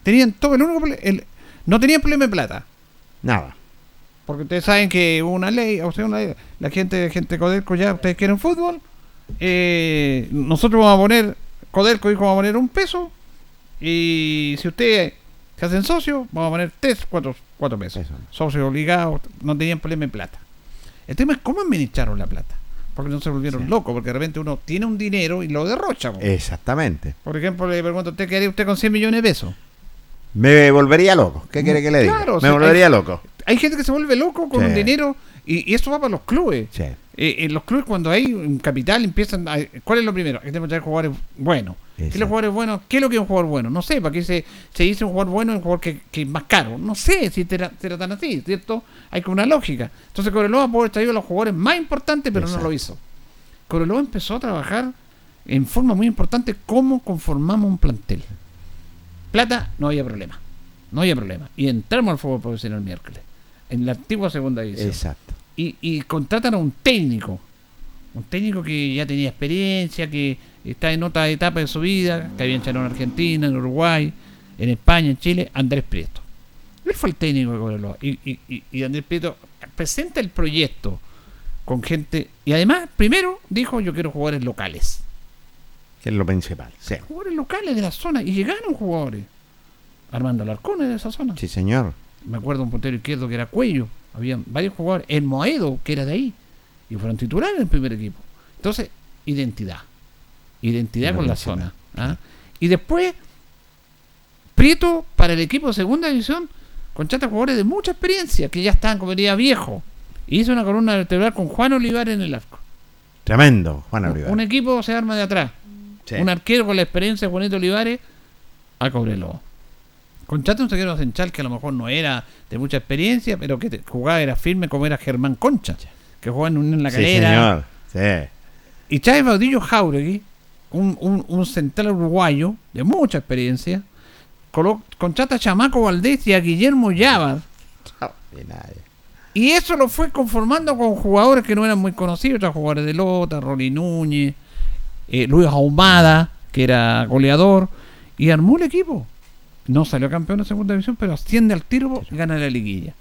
tenían todo el único el, no tenían problema de plata. Nada. Porque ustedes saben que hubo una ley, o sea, una ley, la gente, gente Codelco ya, ustedes quieren fútbol, eh, nosotros vamos a poner, Codelco dijo vamos a poner un peso, y si ustedes se hacen socios, vamos a poner tres, cuatro, cuatro pesos. Socios obligados, no tenían problema en plata. El tema es cómo administraron la plata. Porque no se volvieron locos, porque de repente uno tiene un dinero y lo derrocha. Exactamente. Por ejemplo, le pregunto, ¿usted qué haría usted con 100 millones de pesos? Me volvería loco. ¿Qué quiere que le diga? me volvería loco hay gente que se vuelve loco con un dinero y, y, eso va para los clubes. Eh, en los clubes cuando hay un capital empiezan a, ¿cuál es lo primero? Hay que tener jugadores buenos. ¿Qué es, los jugadores buenos? ¿Qué es lo que es un jugador bueno? No sé, para qué se, se dice un jugador bueno es un jugador que, que, es más caro. No sé si será, tan así, ¿cierto? Hay como una lógica. Entonces Cobreloa puede haber traído a los jugadores más importantes, pero no lo hizo. Cobreloa empezó a trabajar en forma muy importante cómo conformamos un plantel. Plata, no había problema. No había problema. Y entramos al fútbol profesional el miércoles en la antigua segunda división. Exacto. Y, y contratan a un técnico, un técnico que ya tenía experiencia, que está en otra etapa de su vida, que había echado en Argentina, en Uruguay, en España, en Chile, Andrés Prieto. Él fue el técnico de Cobreloa. Y, y, y, Andrés Prieto presenta el proyecto con gente. Y además, primero dijo: Yo quiero jugadores locales. Que es lo principal. Jugadores locales de la zona. Y llegaron jugadores. Armando Alarcón de esa zona. Sí, señor me acuerdo un puntero izquierdo que era Cuello, había varios jugadores, el Moedo, que era de ahí, y fueron titulares en el primer equipo. Entonces, identidad, identidad con la zona. ¿ah? Y después, Prieto para el equipo de segunda división, contrata jugadores de mucha experiencia, que ya estaban como diría viejo. Y hizo una columna vertebral con Juan Olivar en el arco. Tremendo, Juan Olivar. Un, equipo se arma de atrás. Un arquero con la experiencia de Juanito Olivares a Cobreloa. Contrata un zaguero central que a lo mejor no era de mucha experiencia, pero que jugaba, era firme como era Germán Concha, que jugaba en, en la calera. Sí, señor. Y Chávez Baudillo Jauregui, un, un, un, central uruguayo de mucha experiencia, contrata a Chamaco Valdés y a Guillermo Llávaz. Y eso lo fue conformando con jugadores que no eran muy conocidos, otros jugadores de Lota, Rolly Núñez, eh, Luis Ahumada, que era goleador, y armó el equipo. No salió campeón en segunda división, pero asciende al tiro y gana la liguilla.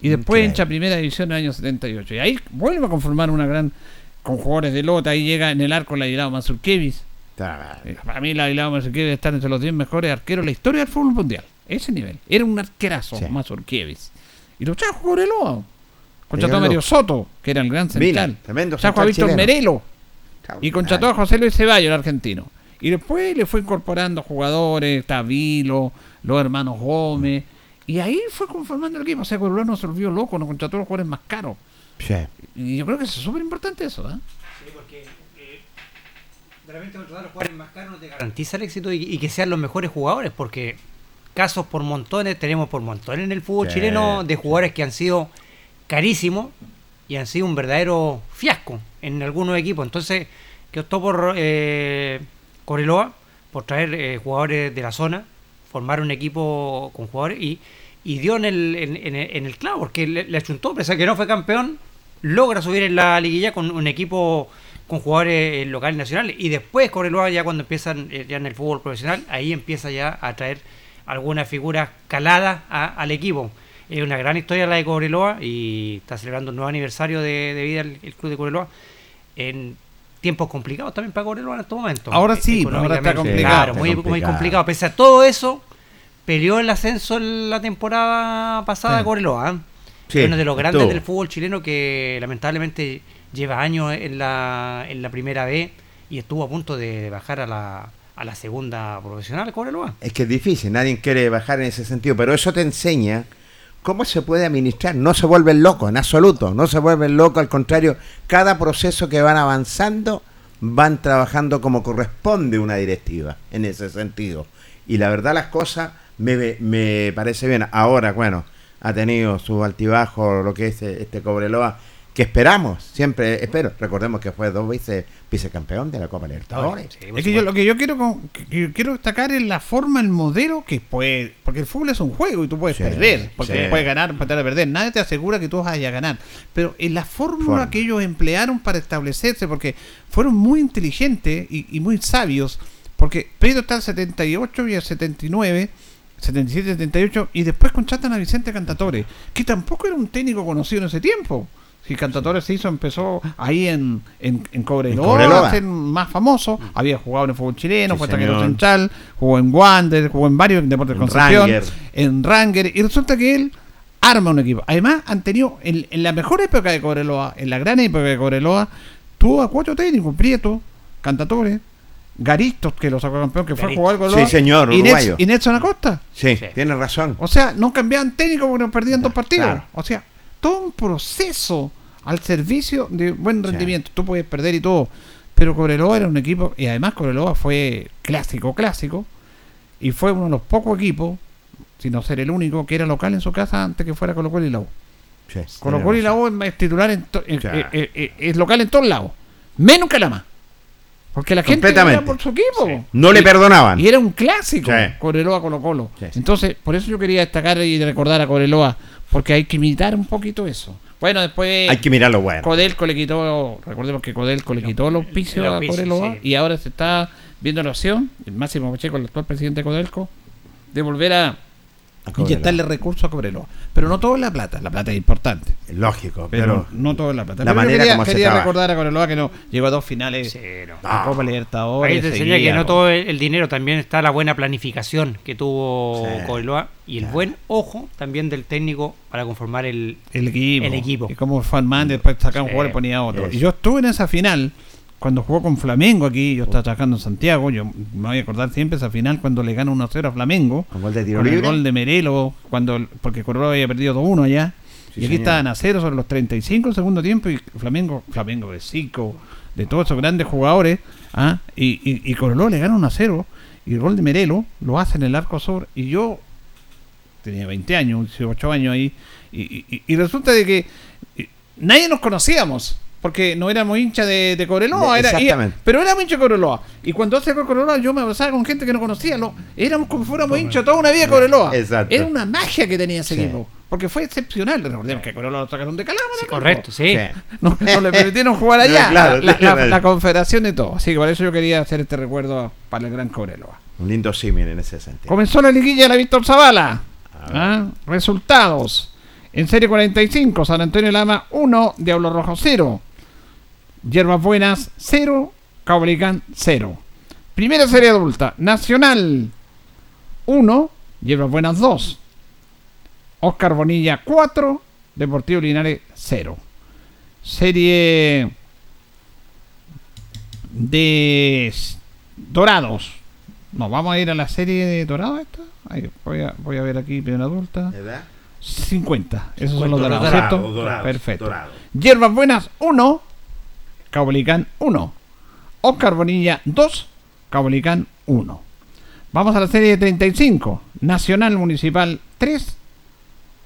Y después entra a primera división en el año 78. Y ahí vuelve a conformar una gran. con jugadores de lota. Ahí llega en el arco Ladislao Mazurkiewicz. Eh, para mí, Ladislao Mazurkiewicz está entre los 10 mejores arqueros de la historia del fútbol mundial. Ese nivel. Era un arquerazo, sí. Mazurkiewicz. Y lo trajo Coreloa. Contrató a Mario Soto, que era el gran central. tremendo trajo a Víctor Merelo. Y contrató a José Luis Ceballos, el argentino. Y después le fue incorporando jugadores, Tavilo, los hermanos Gómez. Y ahí fue conformando el equipo. O sea, Coreloa no se volvió loco, nos contrató a los jugadores más caros. Sí. Y yo creo que es súper importante eso, ¿eh? Sí, porque eh, de repente contratar a los jugadores más caros no te garantiza el éxito y, que sean los mejores jugadores, porque casos por montones, tenemos por montones en el fútbol chileno de jugadores que han sido carísimos y han sido un verdadero fiasco en algunos equipos. Entonces, que optó por eh, Coreloa, por traer eh, jugadores de la zona, formar un equipo con jugadores y, dio en el, clavo, porque le, achuntó, pese que no fue campeón, logra subir en la liguilla con un equipo con jugadores locales y nacionales. Y después Coreloa ya cuando empiezan eh, ya en el fútbol profesional, ahí empieza ya a traer algunas figuras caladas al equipo. Es una gran historia la de Cobreloa y está celebrando un nuevo aniversario de, vida el, club de Cobreloa en tiempos complicados también para Cobreloa en estos momentos. Ahora sí, ahora está complicado. muy, complicado. Pese a todo eso, peleó el ascenso en la temporada pasada de Cobreloa. ¿eh? uno de los grandes del fútbol chileno que lamentablemente lleva años en la, en la primera B y estuvo a punto de bajar a la, a la segunda profesional, Cobreloa. Es que es difícil, nadie quiere bajar en ese sentido, pero eso te enseña cómo se puede administrar. No se vuelven locos, en absoluto, no se vuelven locos, al contrario, cada proceso que van avanzando van trabajando como corresponde una directiva, en ese sentido. Y la verdad las cosas me, me parece bien. Ahora, bueno, ha tenido su altibajo lo que es este Cobreloa que esperamos, siempre espero. Recordemos que fue dos veces vicecampeón de la Copa Libertadores. es que yo, lo que yo quiero quiero destacar es la forma, el modelo que puede, porque el fútbol es un juego y tú puedes perder, porque puedes ganar, empatar a perder. Nadie te asegura que tú vas a ganar, pero en la fórmula que ellos emplearon para establecerse, porque fueron muy inteligentes y, muy sabios, porque Pedro está al 78 y al 79 77, 78 y después contratan a Vicente Cantatore, que tampoco era un técnico conocido en ese tiempo. Si Cantatore se hizo, empezó ahí en, en, en Cobreloa, a ser más famoso. Mm. Había jugado en el fútbol chileno, fue taquero central, jugó en Wander, jugó en varios deportes de Concepción, en Ranger. Y resulta que él arma un equipo. Además, han tenido, en, la mejor época de Cobreloa, en la gran época de Cobreloa, tuvo a cuatro técnicos: Prieto, Cantatore, Garistos, que lo sacó campeón, que fue a jugar con Sí, señor, y, y Nelson Acosta. Sí, sí, tiene razón. O sea, no cambiaban técnico porque perdían dos partidos. O sea, todo un proceso al servicio de buen rendimiento. Tú puedes perder y todo. Pero Cobreloa era un equipo, y además Cobreloa fue clásico, clásico, y fue uno de los pocos equipos, si no ser el único, que era local en su casa antes que fuera Colo Colo y la U. Colo Colo y la U es titular, en eh, eh, eh, es local en todos lados, menos Calama. Porque la gente era por su equipo. No le perdonaban. Y era un clásico, Cobreloa Colo Colo. Entonces, por eso yo quería destacar y recordar a Cobreloa, porque hay que imitar un poquito eso. Bueno, después. Hay que mirarlo bueno. Codelco le quitó. Recordemos que Codelco le quitó los pisos a Cobreloa y ahora se está viendo la opción, el máximo Pacheco, el actual presidente de Codelco, de volver a inyectarle recursos a Cobreloa. Pero no todo es la plata, la plata es importante. Lógico, pero, no todo es la plata. La manera quería, como quería recordar a Cobreloa que no llegó a dos finales de Copa Libertadores. Ahí te enseña que no todo el, dinero, también está la buena planificación que tuvo Cobreloa y el buen ojo también del técnico para conformar el, equipo. El equipo. Y como Fan Man después sacaba un jugador y ponía otro. Y yo estuve en esa final cuando jugó con Flamengo aquí, yo estaba trabajando en Santiago, yo me voy a acordar siempre esa final cuando le gana 1-0 a Flamengo. ¿Con gol de tiro con el gol de Merelo, cuando, porque Córdoba había perdido 2-1 allá. y aquí estaban a 0 sobre los 35 el segundo tiempo y Flamengo, Flamengo de Zico, de todos esos grandes jugadores, ¿ah? y, y, y le gana 1-0 y el gol de Merelo lo hace en el arco sur y yo tenía 20 años, 18 años ahí, y, y resulta de que nadie nos conocíamos porque no éramos hinchas de, de Cobreloa, era, pero éramos hinchas de Cobreloa. Y cuando hace Cobreloa yo me abrazaba con gente que no conocía, lo, éramos como si fuéramos hinchas toda una vida de Cobreloa. Era una magia que tenía ese equipo, porque fue excepcional. Recordemos que Cobreloa lo sacaron de Calama. correcto, sí. No, le permitieron jugar allá, la, confederación de todo. Así que por eso yo quería hacer este recuerdo para el gran Cobreloa. Un lindo símil en ese sentido. Comenzó la liguilla de la Víctor Zavala. ¿Ah? Resultados. En serie 45, San Antonio Lama 1, Diablo Rojo 0. Hierbas Buenas 0, Caupolicán 0. Primera serie adulta, Nacional 1, Hierbas Buenas 2. Oscar Bonilla 4, Deportivo Linares 0. Serie de Dorados. Nos vamos a ir a la serie de Dorados esta. voy, a, voy a ver aquí, primera adulta. 50. Esos son los dorados, ¿cierto? Perfecto. Hierbas Buenas 1, Caupolicán 1. Oscar Bonilla 2, Caupolicán 1. Vamos a la serie de 35. Nacional Municipal 3.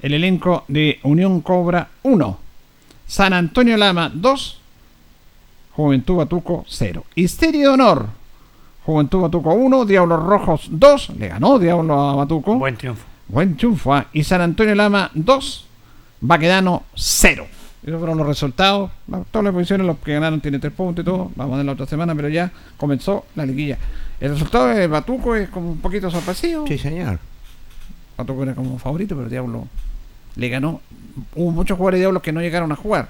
El elenco de Unión Cobra 1. San Antonio Lama 2. Juventud Batuco 0. Y serie de honor. Juventud Batuco 1. Diablos Rojos 2. Le ganó Diablo a Batuco. Buen triunfo. Buen triunfo. ¿ah? Y San Antonio Lama 2. Baquedano 0. Esos fueron los resultados. Todas las posiciones, los que ganaron tienen tres puntos y todo. Vamos a ver la otra semana, pero ya comenzó la liguilla. El resultado de Batuco es como un poquito sorpresivo. Sí, señor. Batuco era como favorito, pero Diablo le ganó. Hubo muchos jugadores de Diablo que no llegaron a jugar.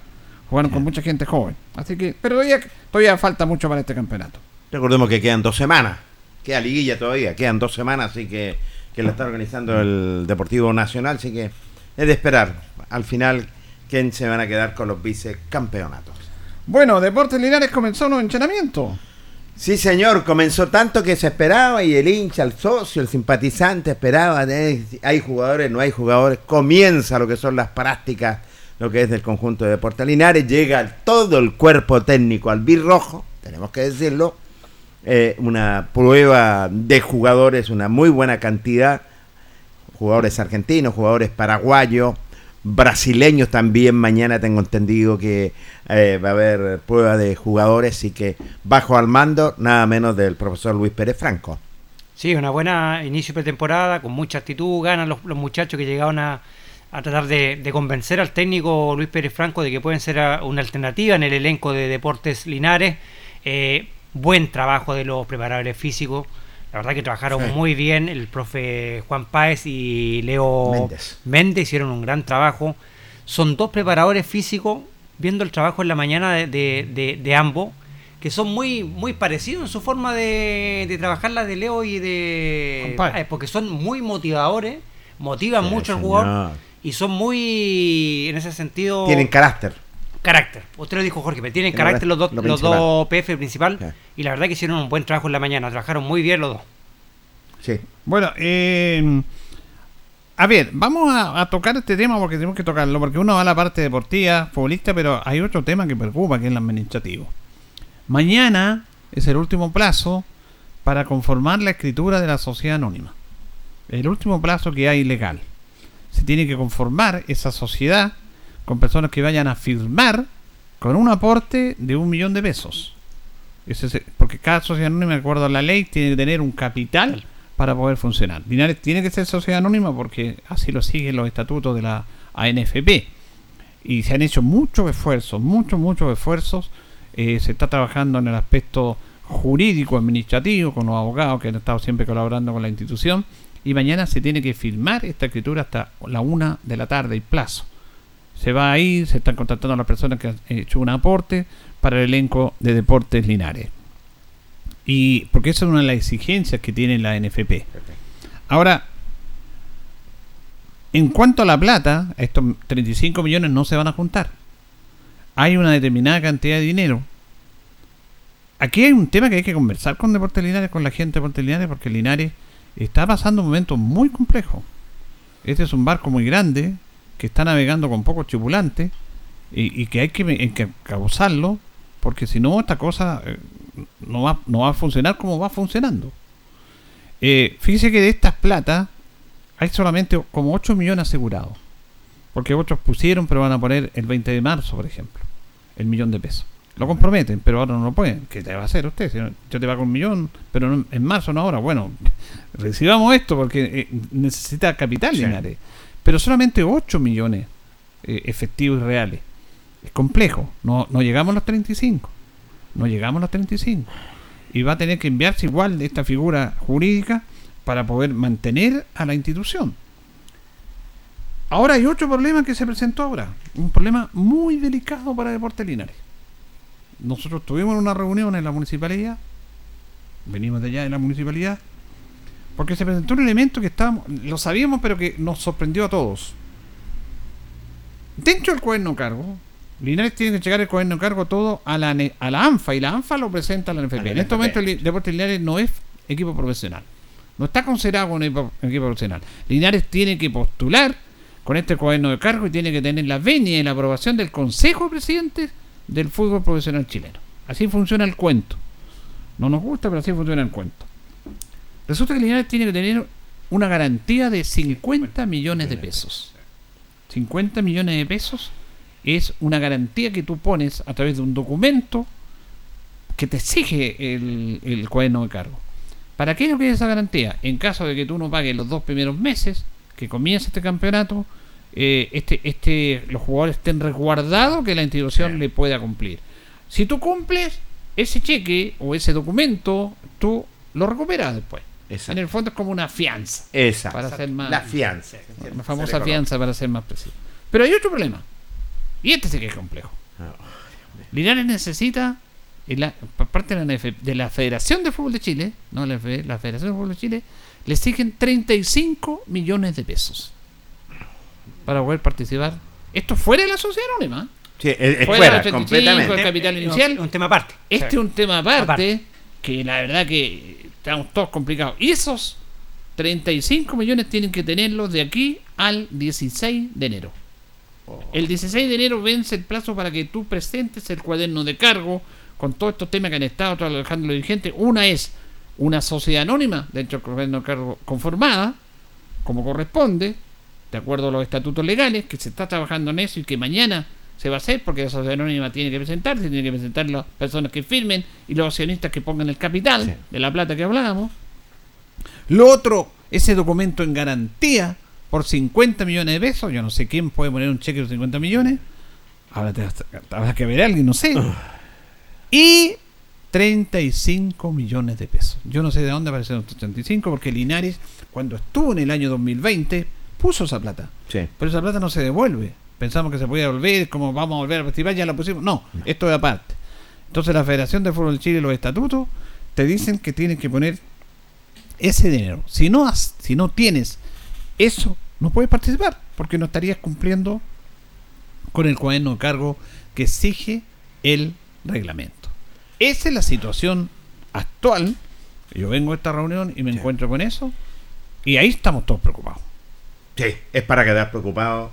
Jugaron con mucha gente joven. Así que, pero todavía, todavía falta mucho para este campeonato. Recordemos que quedan dos semanas. Queda liguilla todavía. Quedan dos semanas, así que, que lo está organizando el Deportivo Nacional. Así que es de esperar. Al final quién se van a quedar con los vicecampeonatos. Bueno, Deportes Linares comenzó un entrenamiento. Sí, señor, comenzó tanto que se esperaba y el hincha, el socio, el simpatizante esperaba. hay jugadores, no hay jugadores. Comienza lo que son las prácticas, lo que es del conjunto de Deportes Linares. Llega todo el cuerpo técnico al birrojo, tenemos que decirlo. Eh, una prueba de jugadores, una muy buena cantidad. Jugadores argentinos, jugadores paraguayos, brasileños también. Mañana tengo entendido que eh, va a haber prueba de jugadores y que bajo al mando nada menos del profesor Luis Pérez Franco. Sí, una buena inicio de temporada, con mucha actitud, ganan los, muchachos que llegaron a, tratar de, convencer al técnico Luis Pérez Franco de que pueden ser una alternativa en el elenco de Deportes Linares. Eh, buen trabajo de los preparadores físicos. La verdad que trabajaron muy bien el profe Juan Páez y Leo Méndez. hicieron un gran trabajo. Son dos preparadores físicos, viendo el trabajo en la mañana de, ambos, que son muy, muy parecidos en su forma de, trabajar la de Leo y de... porque son muy motivadores, motivan mucho al jugador y son muy, en ese sentido... Tienen carácter carácter. Usted lo dijo, Jorge, pero tienen carácter los, dos, los dos PF principal. Y la verdad que hicieron un buen trabajo en la mañana. Trabajaron muy bien los dos. Sí. Bueno, eh, a ver, vamos a, tocar este tema porque tenemos que tocarlo. Porque uno va a la parte deportiva, futbolista, pero hay otro tema que preocupa, que es el administrativo. Mañana es el último plazo para conformar la escritura de la sociedad anónima. El último plazo que hay legal. Se tiene que conformar esa sociedad con personas que vayan a firmar con un aporte de un millón de pesos. porque cada sociedad anónima, de acuerdo a la ley, tiene que tener un capital para poder funcionar. Linares tiene que ser sociedad anónima porque así lo siguen los estatutos de la ANFP. Y se han hecho muchos esfuerzos, muchos, muchos esfuerzos. Eh, se está trabajando en el aspecto jurídico, administrativo, con los abogados que han estado siempre colaborando con la institución. Y mañana se tiene que firmar esta escritura hasta la una de la tarde, y plazo se va a ir, se están contactando a las personas que han hecho un aporte para el elenco de deportes Linares. Y porque esa es una de las exigencias que tiene la NFP. Ahora, en cuanto a la plata, estos 35 millones no se van a juntar. Hay una determinada cantidad de dinero. Aquí hay un tema que hay que conversar con Deportes Linares, con la gente de Deportes Linares, porque Linares está pasando un momento muy complejo. Este es un barco muy grande, que está navegando con pocos tripulantes y, que hay que, causarlo porque si no esta cosa eh, no, va, no va a funcionar como va funcionando. Eh, fíjese que de estas plata hay solamente como 8 millones asegurados. Porque otros pusieron, pero van a poner el 20 de marzo, por ejemplo, el millón de pesos. Lo comprometen, pero ahora no lo pueden. ¿Qué te va a hacer usted? yo te pago un millón, pero en marzo, no ahora. Bueno, recibamos esto porque eh, necesita capital, Linares pero solamente 8 millones eh, efectivos y reales. Es complejo, no, no llegamos a los 35, no llegamos a los 35. Y va a tener que enviarse igual de esta figura jurídica para poder mantener a la institución. Ahora hay otro problema que se presentó ahora. Un problema muy delicado para Deportes Linares. Nosotros tuvimos una reunión en la municipalidad. Venimos de allá de la municipalidad. Porque se presentó un elemento que estábamos, lo sabíamos, pero que nos sorprendió a todos. Dentro del cuaderno cargo, Linares tiene que llegar el cuaderno cargo todo a la, a la ANFA y la ANFA lo presenta a la NFP. En este momento el Deportes Linares no es equipo profesional. No está considerado como un equipo, profesional. Linares tiene que postular con este cuaderno de cargo y tiene que tener la venia y la aprobación del Consejo de Presidentes del Fútbol Profesional Chileno. Así funciona el cuento. No nos gusta, pero así funciona el cuento. Resulta que Linares tiene que tener una garantía de 50 millones de pesos. 50 millones de pesos es una garantía que tú pones a través de un documento que te exige el, el cuaderno de cargo. ¿Para qué no quieres esa garantía? En caso de que tú no pagues los dos primeros meses que comienza este campeonato, eh, este, este, los jugadores estén resguardados que la institución le pueda cumplir. Si tú cumples, ese cheque o ese documento, tú lo recuperas después. En el fondo es como una fianza. Exacto. Para hacer más, la fianza. Una famosa fianza para ser más preciso. Pero hay otro problema. Y este sí que es complejo. Oh, Linares necesita, por parte de la, de la Federación de Fútbol de Chile, no la, la Federación de Fútbol de Chile, le exigen 35 millones de pesos para poder participar. Esto fuera de la sociedad anónima. Sí, es, fuera, completamente. El capital inicial. un tema aparte. Este es un tema aparte, que la verdad que estamos todos complicados. Y esos 35 millones tienen que tenerlos de aquí al 16 de enero. Oh. El 16 de enero vence el plazo para que tú presentes el cuaderno de cargo con todos estos temas que han estado trabajando los dirigentes. Una es una sociedad anónima dentro del gobierno cargo conformada, como corresponde, de acuerdo a los estatutos legales, que se está trabajando en eso y que mañana se va a hacer porque la sociedad anónima tiene que presentarse, tiene que presentar las personas que firmen y los accionistas que pongan el capital de la plata que hablábamos. Lo otro, ese documento en garantía por 50 millones de pesos, yo no sé quién puede poner un cheque de 50 millones, habrá, que ver a alguien, no sé. Ah. Y 35 millones de pesos. Yo no sé de dónde aparecieron estos 35, porque Linares, cuando estuvo en el año 2020, puso esa plata. Pero esa plata no se devuelve. Pensamos que se podía devolver, como vamos a volver al festival, ya la pusimos. No, esto es aparte. Entonces la Federación de Fútbol de Chile, los estatutos, te dicen que tienes que poner ese dinero. Si no, si no tienes eso, no puedes participar, porque no estarías cumpliendo con el cuaderno de cargo que exige el reglamento. Esa es la situación actual. Yo vengo a esta reunión y me encuentro con eso. Y ahí estamos todos preocupados. Sí, es para quedar preocupados.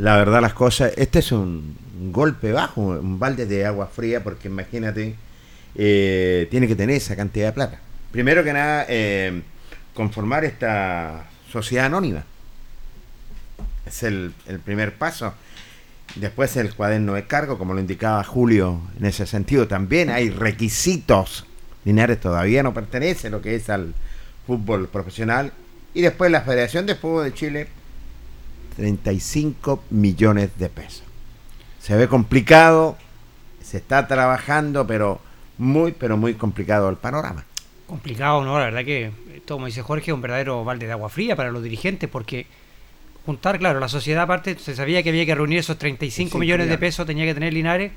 La verdad, las cosas. Este es un golpe bajo, un balde de agua fría, porque imagínate, eh, tiene que tener esa cantidad de plata. Primero que nada, eh, conformar esta sociedad anónima. Es el, primer paso. Después el cuaderno de cargo, como lo indicaba Julio, en ese sentido también hay requisitos. Linares todavía no pertenece lo que es al fútbol profesional. Y después la Federación de Fútbol de Chile, 35 millones de pesos. Se ve complicado, se está trabajando, pero muy, pero muy complicado el panorama. Complicado, ¿no? La verdad que, como dice Jorge, es un verdadero balde de agua fría para los dirigentes porque juntar, claro, la sociedad aparte se sabía que había que reunir esos 35 millones de pesos, tenía que tener Linares,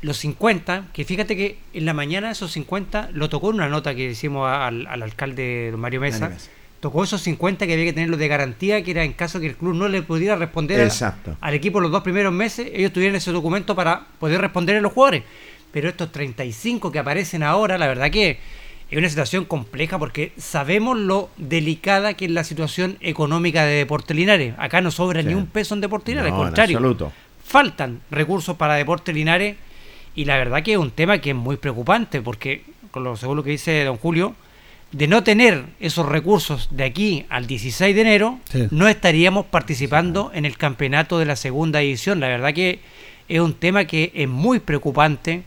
los 50, que fíjate que en la mañana esos 50 lo tocó en una nota que hicimos al, alcalde Mario Mesa, tocó esos 50 que había que tenerlos de garantía, que era en caso que el club no le pudiera responder al equipo los dos primeros meses, ellos tuvieran ese documento para poder responder a los jugadores. Pero estos 35 que aparecen ahora, la verdad que es una situación compleja porque sabemos lo delicada que es la situación económica de Deportes Linares. Acá no sobra ni un peso en Deportes Linares, al contrario. Faltan recursos para Deportes Linares y la verdad que es un tema que es muy preocupante porque, con lo, según lo que dice don Julio, de no tener esos recursos de aquí al 16 de enero, no estaríamos participando en el campeonato de la segunda edición. La verdad que es un tema que es muy preocupante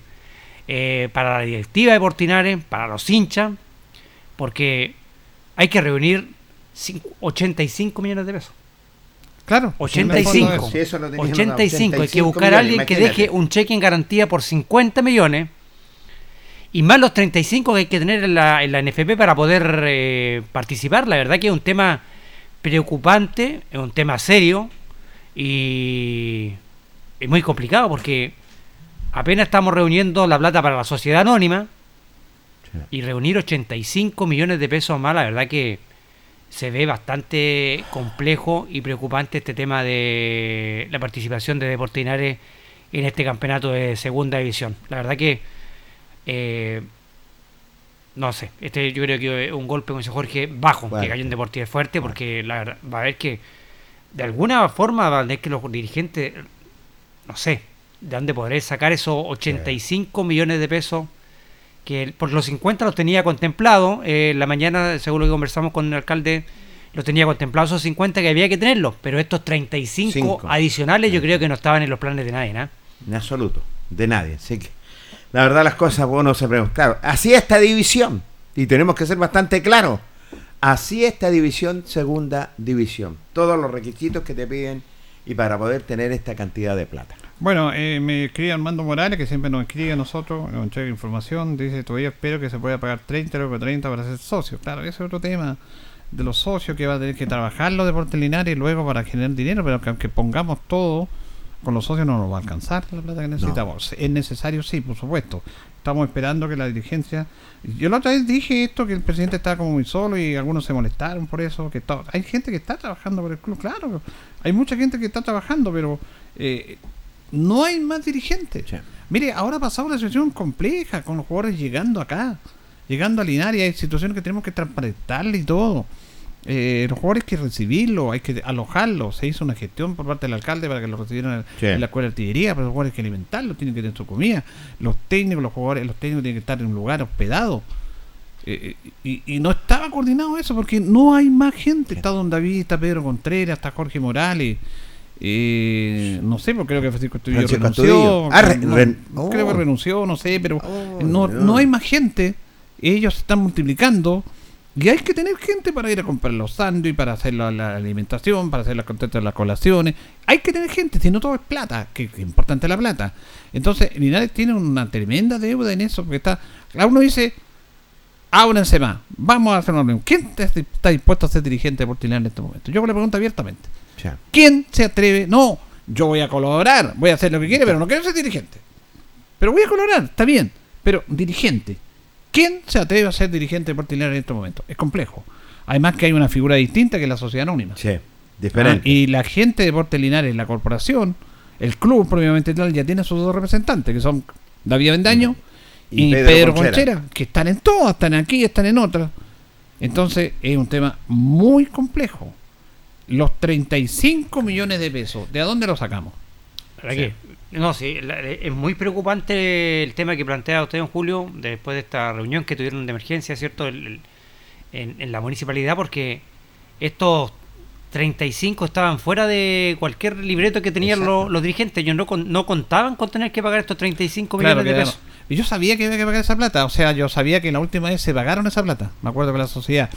eh, para la directiva de Portinares, para los hinchas, porque hay que reunir 85 millones de pesos. Claro, 85. 85. Hay que buscar a alguien que deje un cheque en garantía por 50 millones y más los 35 que hay que tener en la, en la NFP para poder eh, participar. La verdad que es un tema preocupante, es un tema serio, Y es muy complicado porque apenas estamos reuniendo la plata para la sociedad anónima y reunir 85 millones de pesos más, la verdad que se ve bastante complejo y preocupante este tema de la participación de Deportinares en este campeonato de segunda división. La verdad que eh, no sé, este yo creo que un golpe, como dice Jorge, bajo, que cayó en Deportivo fuerte, porque la verdad, va a haber que de alguna forma va a tener que los dirigentes, no sé, de dónde podré sacar esos 85 millones de pesos que por los 50 los tenía contemplado. Eh, la mañana, según lo que conversamos con el alcalde, los tenía contemplado esos 50 que había que tenerlos, pero estos 35 adicionales yo creo que no estaban en los planes de nadie, ¿no? En absoluto, de nadie. Así que la verdad las cosas, bueno, se pregunta. Claro, así esta división, y tenemos que ser bastante claros, así esta división, segunda división. Todos los requisitos que te piden y para poder tener esta cantidad de plata. Bueno, eh, me escribe Armando Morales, que siempre nos escribe a nosotros, nos entrega información, dice, todavía espero que se pueda pagar 30 euros 30 para ser socio. Claro, ese es otro tema de los socios que va a tener que trabajar los deportes lineares luego para generar dinero, pero que aunque pongamos todo, con los socios no nos va a alcanzar la plata que necesitamos. Es necesario, sí, por supuesto. Estamos esperando que la dirigencia... Yo la otra vez dije esto, que el presidente estaba como muy solo y algunos se molestaron por eso. que todo, Hay gente que está trabajando por el club, claro. Hay mucha gente que está trabajando, pero... Eh, no hay más dirigentes. Mire, ahora ha pasado una situación compleja con los jugadores llegando acá, llegando a Linares. Hay situaciones que tenemos que transparentarle y todo. Eh, los jugadores hay que recibirlos, hay que alojarlos. Se hizo una gestión por parte del alcalde para que los recibieran en la escuela de artillería, pero los jugadores hay que alimentarlos, tienen que tener su comida. Los técnicos, los jugadores, los técnicos tienen que estar en un lugar hospedado. Eh, y, y, no estaba coordinado eso porque no hay más gente. Está Don David, está Pedro Contreras, está Jorge Morales. Eh, no sé, porque creo que Francisco Estudillo renunció. Ah, creo que oh. renunció, no sé, pero oh, no, no hay más gente. Ellos se están multiplicando. Y hay que tener gente para ir a comprar los sándwiches, para hacer la, alimentación, para hacer las contentas de las colaciones. Hay que tener gente, si no todo es plata, que es importante la plata. Entonces, Linares tiene una tremenda deuda en eso, porque está. Uno dice, ábranse más, vamos a hacer una reunión. ¿Quién está dispuesto a ser dirigente de Linares en este momento? Yo le pregunto abiertamente. ¿Quién se atreve? No, yo voy a colaborar, voy a hacer lo que quiere, pero no quiero ser dirigente. Pero voy a colaborar, está bien, pero dirigente. ¿Quién se atreve a ser dirigente de Portinares en este momento? Es complejo. Además que hay una figura distinta que es la sociedad anónima. Sí, diferente. Ah, y la gente de Deportes Linares, la corporación, el club propiamente tal, ya tiene sus dos representantes, que son David Vendaño y, Pedro, Conchera. que están en todas, están aquí, están en otras. Entonces es un tema muy complejo los 35 millones de pesos, ¿de dónde los sacamos? No, sí, es muy preocupante el tema que plantea usted, en Julio, después de esta reunión que tuvieron de emergencia, ¿cierto?, en, la municipalidad, porque estos 35 estaban fuera de cualquier libreto que tenían los, dirigentes. Ellos no, no contaban con tener que pagar estos 35 millones de pesos. Y yo sabía que había que pagar esa plata, o sea, yo sabía que la última vez se pagaron esa plata, me acuerdo con la sociedad.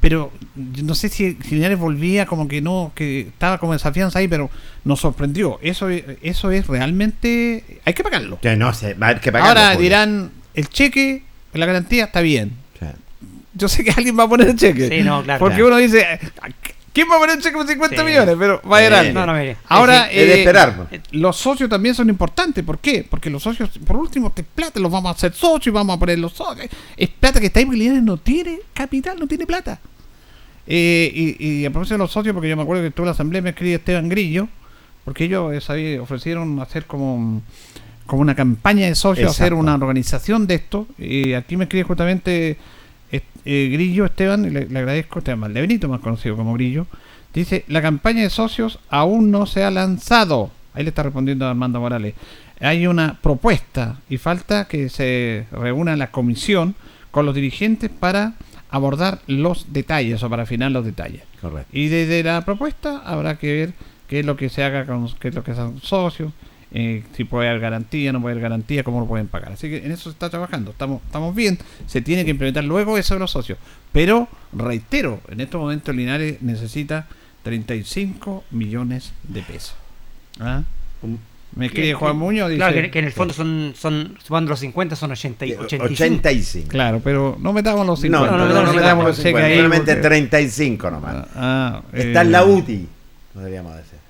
Pero no sé si Linares volvía como que no, que estaba como desafianza ahí, pero nos sorprendió. Eso, eso es realmente. Hay que pagarlo. Que no sé, hay que pagarlo. Ahora dirán, el cheque, la garantía está bien. Yo sé que alguien va a poner el cheque. Sí, no, claro. Porque uno dice, ¿Quién va a poner un cheque con 50 millones? Pero va a ir no, no, Ahora, es, eh, esperar. Pues. los socios también son importantes. ¿Por qué? Porque los socios, por último, te plata, los vamos a hacer socios y vamos a poner los socios. Es plata que está porque no tiene capital, no tiene plata. Eh, y, a propósito de los socios, porque yo me acuerdo que tuve la asamblea me escribió Esteban Grillo, porque ellos eh, ofrecieron hacer como, como una campaña de socios, hacer una organización de esto. Y aquí me escribe justamente eh, Grillo Esteban, le, le agradezco, Esteban Benito más conocido como Grillo, dice, la campaña de socios aún no se ha lanzado. Ahí le está respondiendo Armando Morales. Hay una propuesta y falta que se reúna la comisión con los dirigentes para abordar los detalles o para afinar los detalles. Correcto. Y desde la propuesta habrá que ver qué es lo que se haga con qué es lo que son socios, eh, si puede haber garantía, no puede haber garantía, cómo lo pueden pagar. Así que en eso se está trabajando, estamos, estamos bien, se tiene que implementar luego eso de los socios. Pero, reitero, en estos momentos Linares necesita 35 millones de pesos. ¿Ah? Me escribe Juan Muñoz. Dice, claro, que, en el fondo son, son sumando los 50 son 80, 85. 85. Claro, pero no metamos los 50. No, no, no, no, metamos los 50. Solamente 35 nomás. Ah, Está en la eh, UTI, podríamos decir.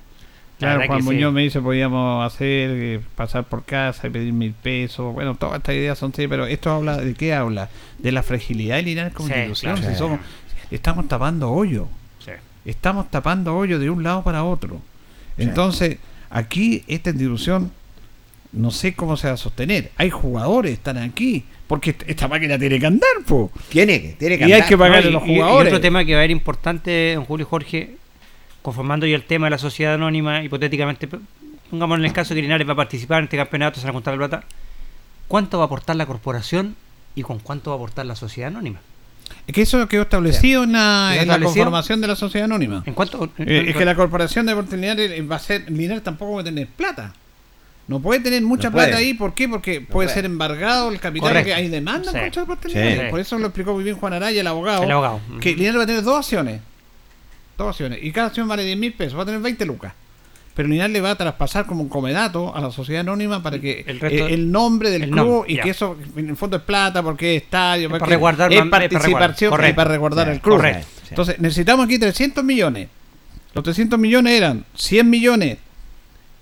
Claro, Juan Muñoz me dice podíamos hacer, eh, pasar por casa y pedir mil pesos. Bueno, todas estas ideas son sí, pero esto habla de qué habla? De la fragilidad de Linares como institución. estamos tapando hoyo. Estamos tapando hoyo de un lado para otro. Entonces, aquí esta institución no sé cómo se va a sostener. Hay jugadores, están aquí, porque esta máquina tiene que andar, po. Tiene que, tiene que y hay que pagarle a los jugadores. Y otro tema que va a ser importante, don Julio Jorge, conformando ya el tema de la sociedad anónima, hipotéticamente, pongamos en el caso que Linares va a participar en este campeonato, se va a contar la plata, ¿cuánto va a aportar la corporación y con cuánto va a aportar la sociedad anónima? Es que eso quedó establecido en la, conformación de la sociedad anónima. ¿En cuánto? Eh, es que la corporación de Linares va a ser, Linares tampoco va a tener plata. No puede tener mucha plata ahí, ¿por qué? Porque puede, ser embargado el capital, que hay demanda Por eso lo explicó muy bien Juan Araya, el abogado, el abogado. que Linares va a tener dos acciones. Dos acciones. Y cada acción vale 10 mil pesos, va a tener 20 lucas. Pero Linares le va a traspasar como un comedato a la sociedad anónima para que el, eh, nombre del club y que eso en el fondo es plata porque es estadio, para resguardar, es participación y para resguardar el club. Entonces necesitamos aquí 300 millones. Los 300 millones eran 100 millones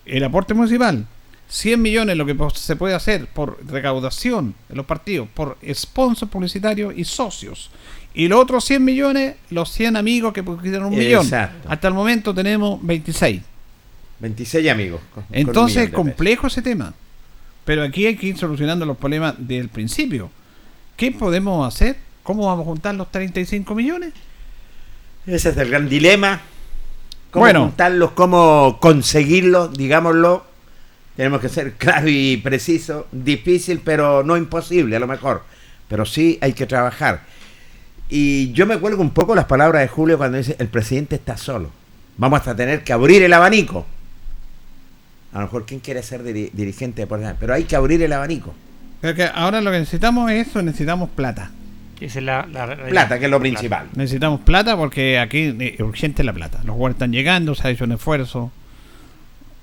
el aporte municipal, 100 millones lo que se puede hacer por recaudación en los partidos, por sponsor publicitario y socios. Y los otros 100 millones, los 100 amigos que pusieron un millón. Hasta el momento tenemos 26. 26 amigos. Entonces es complejo ese tema. Pero aquí hay que ir solucionando los problemas del principio. ¿Qué podemos hacer? ¿Cómo vamos a juntar los 35 millones? Ese es el gran dilema. ¿Cómo juntarlos? ¿Cómo conseguirlos? Digámoslo. Tenemos que ser claro y preciso. Difícil, pero no imposible, a lo mejor. Pero sí hay que trabajar. Y yo me cuelgo un poco las palabras de Julio cuando dice, el presidente está solo. Vamos a tener que abrir el abanico. A lo mejor, ¿quién quiere ser dirigente de Pero hay que abrir el abanico. que ahora lo que necesitamos es eso, necesitamos plata. es la, plata, que es lo principal. Necesitamos plata porque aquí es urgente la plata. Los jugadores están llegando, se ha hecho un esfuerzo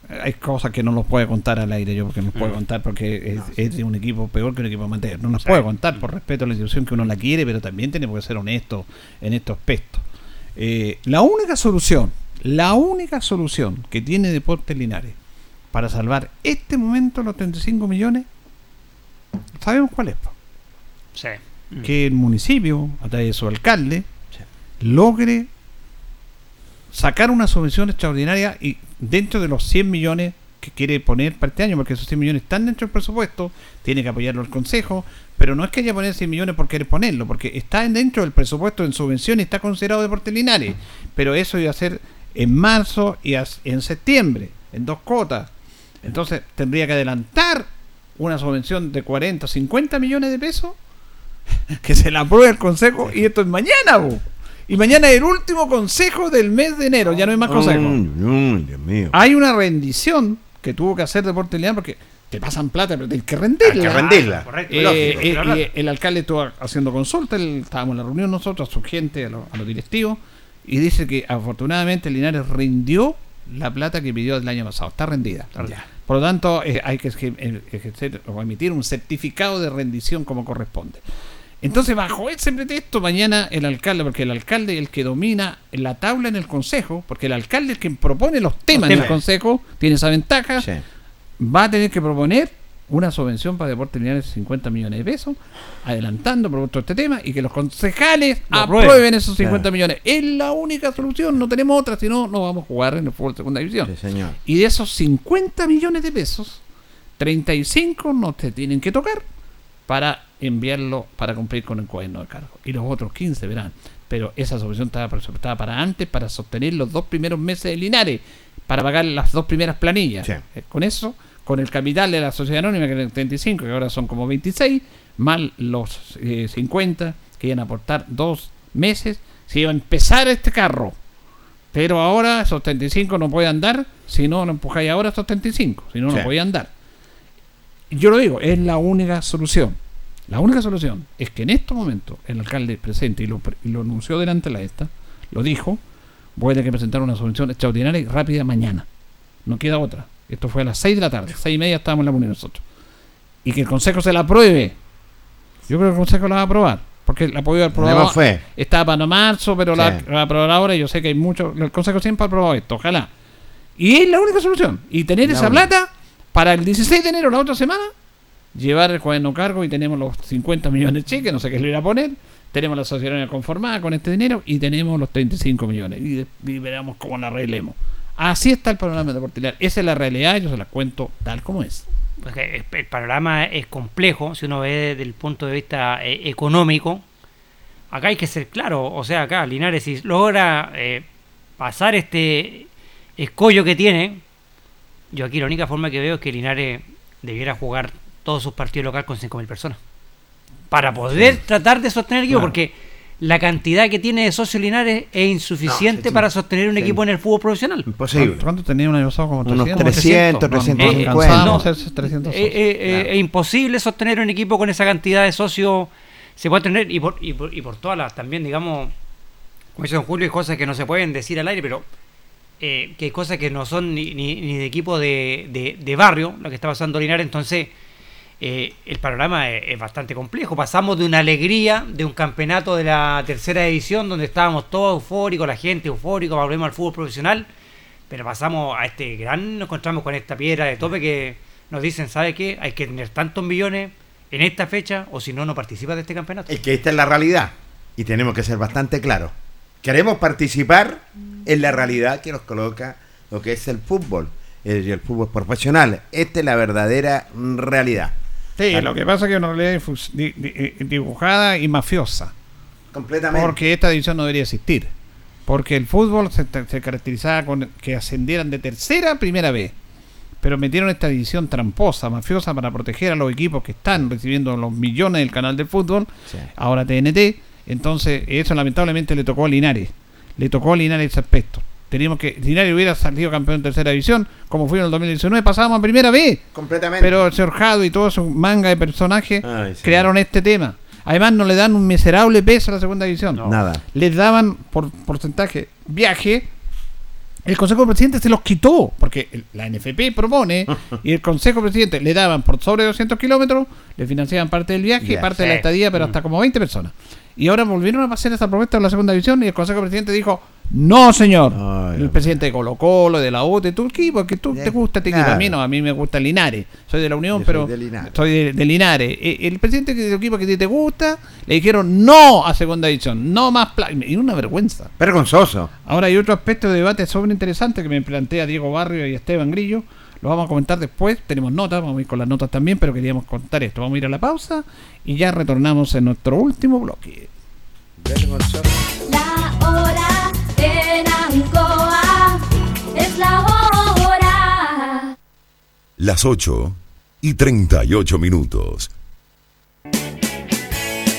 hay cosas que no los puede contar al aire yo porque no los puedo mm. contar porque es, de un equipo peor que un equipo amateur. No nos puede contar por respeto a la institución que uno la quiere pero también tenemos que ser honestos en estos aspectos eh, la única solución la única solución que tiene Deportes Linares para salvar este momento los 35 millones sabemos cuál es sí. que el municipio a través de su alcalde logre sacar una subvención extraordinaria y dentro de los 100 millones que quiere poner para este año, porque esos 100 millones están dentro del presupuesto, tiene que apoyarlo el Consejo, pero no es que haya poner 100 millones por querer ponerlo, porque está dentro del presupuesto en subvención y está considerado deporte Linares, pero eso iba a ser en marzo y en septiembre, en dos cotas. Entonces tendría que adelantar una subvención de 40 o 50 millones de pesos que se la apruebe el Consejo y esto es mañana, y mañana el último consejo del mes de enero, ya no hay más consejo. Hay una rendición que tuvo que hacer Deporte León porque te pasan plata, pero tienes que rendirla. Hay que rendirla. Eh, eh, el alcalde estuvo haciendo consulta, estábamos en la reunión nosotros, a su gente, a, los directivos, y dice que afortunadamente Linares rindió la plata que pidió el año pasado. Está rendida. Por lo tanto, eh, hay que ejercer o emitir un certificado de rendición como corresponde. Entonces, bajo ese pretexto, mañana el alcalde, porque el alcalde es el que domina la tabla en el consejo, porque el alcalde es quien propone los temas, en el consejo, tiene esa ventaja, va a tener que proponer una subvención para deportes lineales de 50 millones de pesos, adelantando por este tema y que los concejales aprueben. esos 50 millones. Es la única solución, no tenemos otra, si no, no vamos a jugar en el fútbol de segunda división. Y de esos 50 millones de pesos, 35 no te tienen que tocar para enviarlo para cumplir con el cuaderno de cargo. Y los otros 15 verán. Pero esa solución estaba presupuestada para antes, para sostener los dos primeros meses de Linares, para pagar las dos primeras planillas. Eh, con eso, con el capital de la sociedad anónima, que era 35, que ahora son como 26, más los 50 eh, que iban a aportar dos meses, se iba a empezar este carro. Pero ahora esos 35 no pueden andar si no lo empujáis ahora esos 35, si no, no puede andar. Yo lo digo, es la única solución. La única solución es que en estos momentos el alcalde presente y lo, lo anunció delante de la esta, lo dijo, voy a tener que presentar una solución extraordinaria y rápida mañana. No queda otra. Esto fue a las 6 de la tarde, seis y media estábamos en la comunidad nosotros. Y que el Consejo se la apruebe. Yo creo que el Consejo la va a aprobar. Porque la ha podido aprobar. fue. Estaba para marzo, pero la, va a aprobar ahora. Y yo sé que hay muchos. El Consejo siempre ha aprobado esto. Ojalá. Y es la única solución. Y tener esa plata para el 16 de enero, la otra semana, llevar el cuaderno cargo y tenemos los 50 millones de cheques, no sé qué le irá a poner. Tenemos la sociedad conformada con este dinero y tenemos los 35 millones. Y, veremos cómo la arreglemos. Así está el panorama de Portilar. Esa es la realidad, yo se la cuento tal como es. el panorama es complejo, si uno ve desde el punto de vista eh, económico. Acá hay que ser claro, o sea, acá Linares logra eh, pasar este escollo que tiene, yo aquí la única forma que veo es que Linares debiera jugar todos sus partidos locales con 5.000 personas. Para poder tratar de sostener el equipo, porque la cantidad que tiene de socios Linares es insuficiente para sostener un equipo en el fútbol profesional. Imposible. ¿Cuánto tenía un año pasado? Como 300, 300, 350. Es imposible sostener un equipo con esa cantidad de socios. Se puede tener, y por, y por, todas las, también, digamos, como dice Don Julio, hay cosas que no se pueden decir al aire, pero eh, que cosas que no son ni, ni, de equipo de, de, barrio, lo que está pasando Linares, entonces eh, el panorama es, bastante complejo. Pasamos de una alegría de un campeonato de la tercera división donde estábamos todos eufóricos, la gente eufórica, volvemos al fútbol profesional, pero pasamos a este gran, nos encontramos con esta piedra de tope que nos dicen, ¿sabe qué? Hay que tener tantos millones en esta fecha o si no, no participa de este campeonato. Es que esta es la realidad y tenemos que ser bastante claros. Queremos participar en la realidad que nos coloca lo que es el fútbol, el, el fútbol profesional. Esta es la verdadera realidad. Sí, lo que pasa es que es una realidad eh, dibujada y mafiosa. Completamente. Porque esta división no debería existir. Porque el fútbol se, caracterizaba con que ascendieran de tercera a primera vez. Pero metieron esta división tramposa, mafiosa, para proteger a los equipos que están recibiendo los millones del canal de fútbol. Ahora TNT. Entonces, eso lamentablemente le tocó a Linares le tocó a Linares ese aspecto. Teníamos que, Linares hubiera salido campeón en tercera división, como fue en el 2019, pasábamos a primera vez. Completamente. Pero el señor Jado y todo su manga de personajes crearon este tema. Además, no le dan un miserable peso a la segunda división. Nada. Les daban por porcentaje viaje. El Consejo de Presidente se los quitó, porque la NFP propone y el Consejo de Presidente le daban por sobre 200 kilómetros, le financiaban parte del viaje y parte de la estadía, pero mm. hasta como 20 personas. Y ahora volvieron a hacer esa propuesta en la segunda división y el Consejo Presidente dijo, no señor. el presidente de Colo Colo, de la U, de tu equipo, que tú te gusta este equipo. A mí no, a mí me gusta Linares. Soy de la Unión, pero soy de Linares. E, el presidente del equipo que te gusta, le dijeron no a segunda división, no más Y una vergüenza. Vergonzoso. Ahora hay otro aspecto de debate sobre interesante que me plantea Diego Barrio y Esteban Grillo. Lo vamos a comentar después. Tenemos notas, vamos a ir con las notas también, pero queríamos contar esto. Vamos a ir a la pausa y ya retornamos en nuestro último bloque. La hora en Ancoa es la hora. Las 8 y 38 minutos.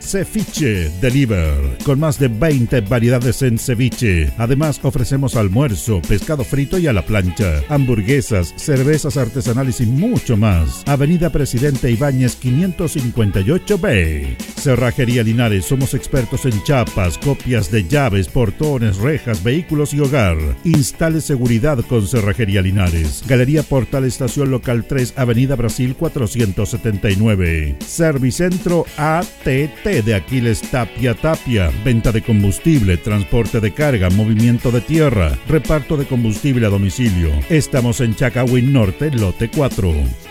Ceviche Deliver, con más de 20 variedades en ceviche. Además, ofrecemos almuerzo, pescado frito y a la plancha, hamburguesas, cervezas artesanales y mucho más. Avenida Presidente Ibáñez 558B. Cerrajería Linares, somos expertos en chapas, copias de llaves, portones, rejas, vehículos y hogar. Instale seguridad con Cerrajería Linares. Galería Portal Estación Local 3, Avenida Brasil 479. Servicentro ATT de Aquiles Tapia Tapia. Venta de combustible, transporte de carga, movimiento de tierra, reparto de combustible a domicilio. Estamos en Chacawin Norte, lote 4.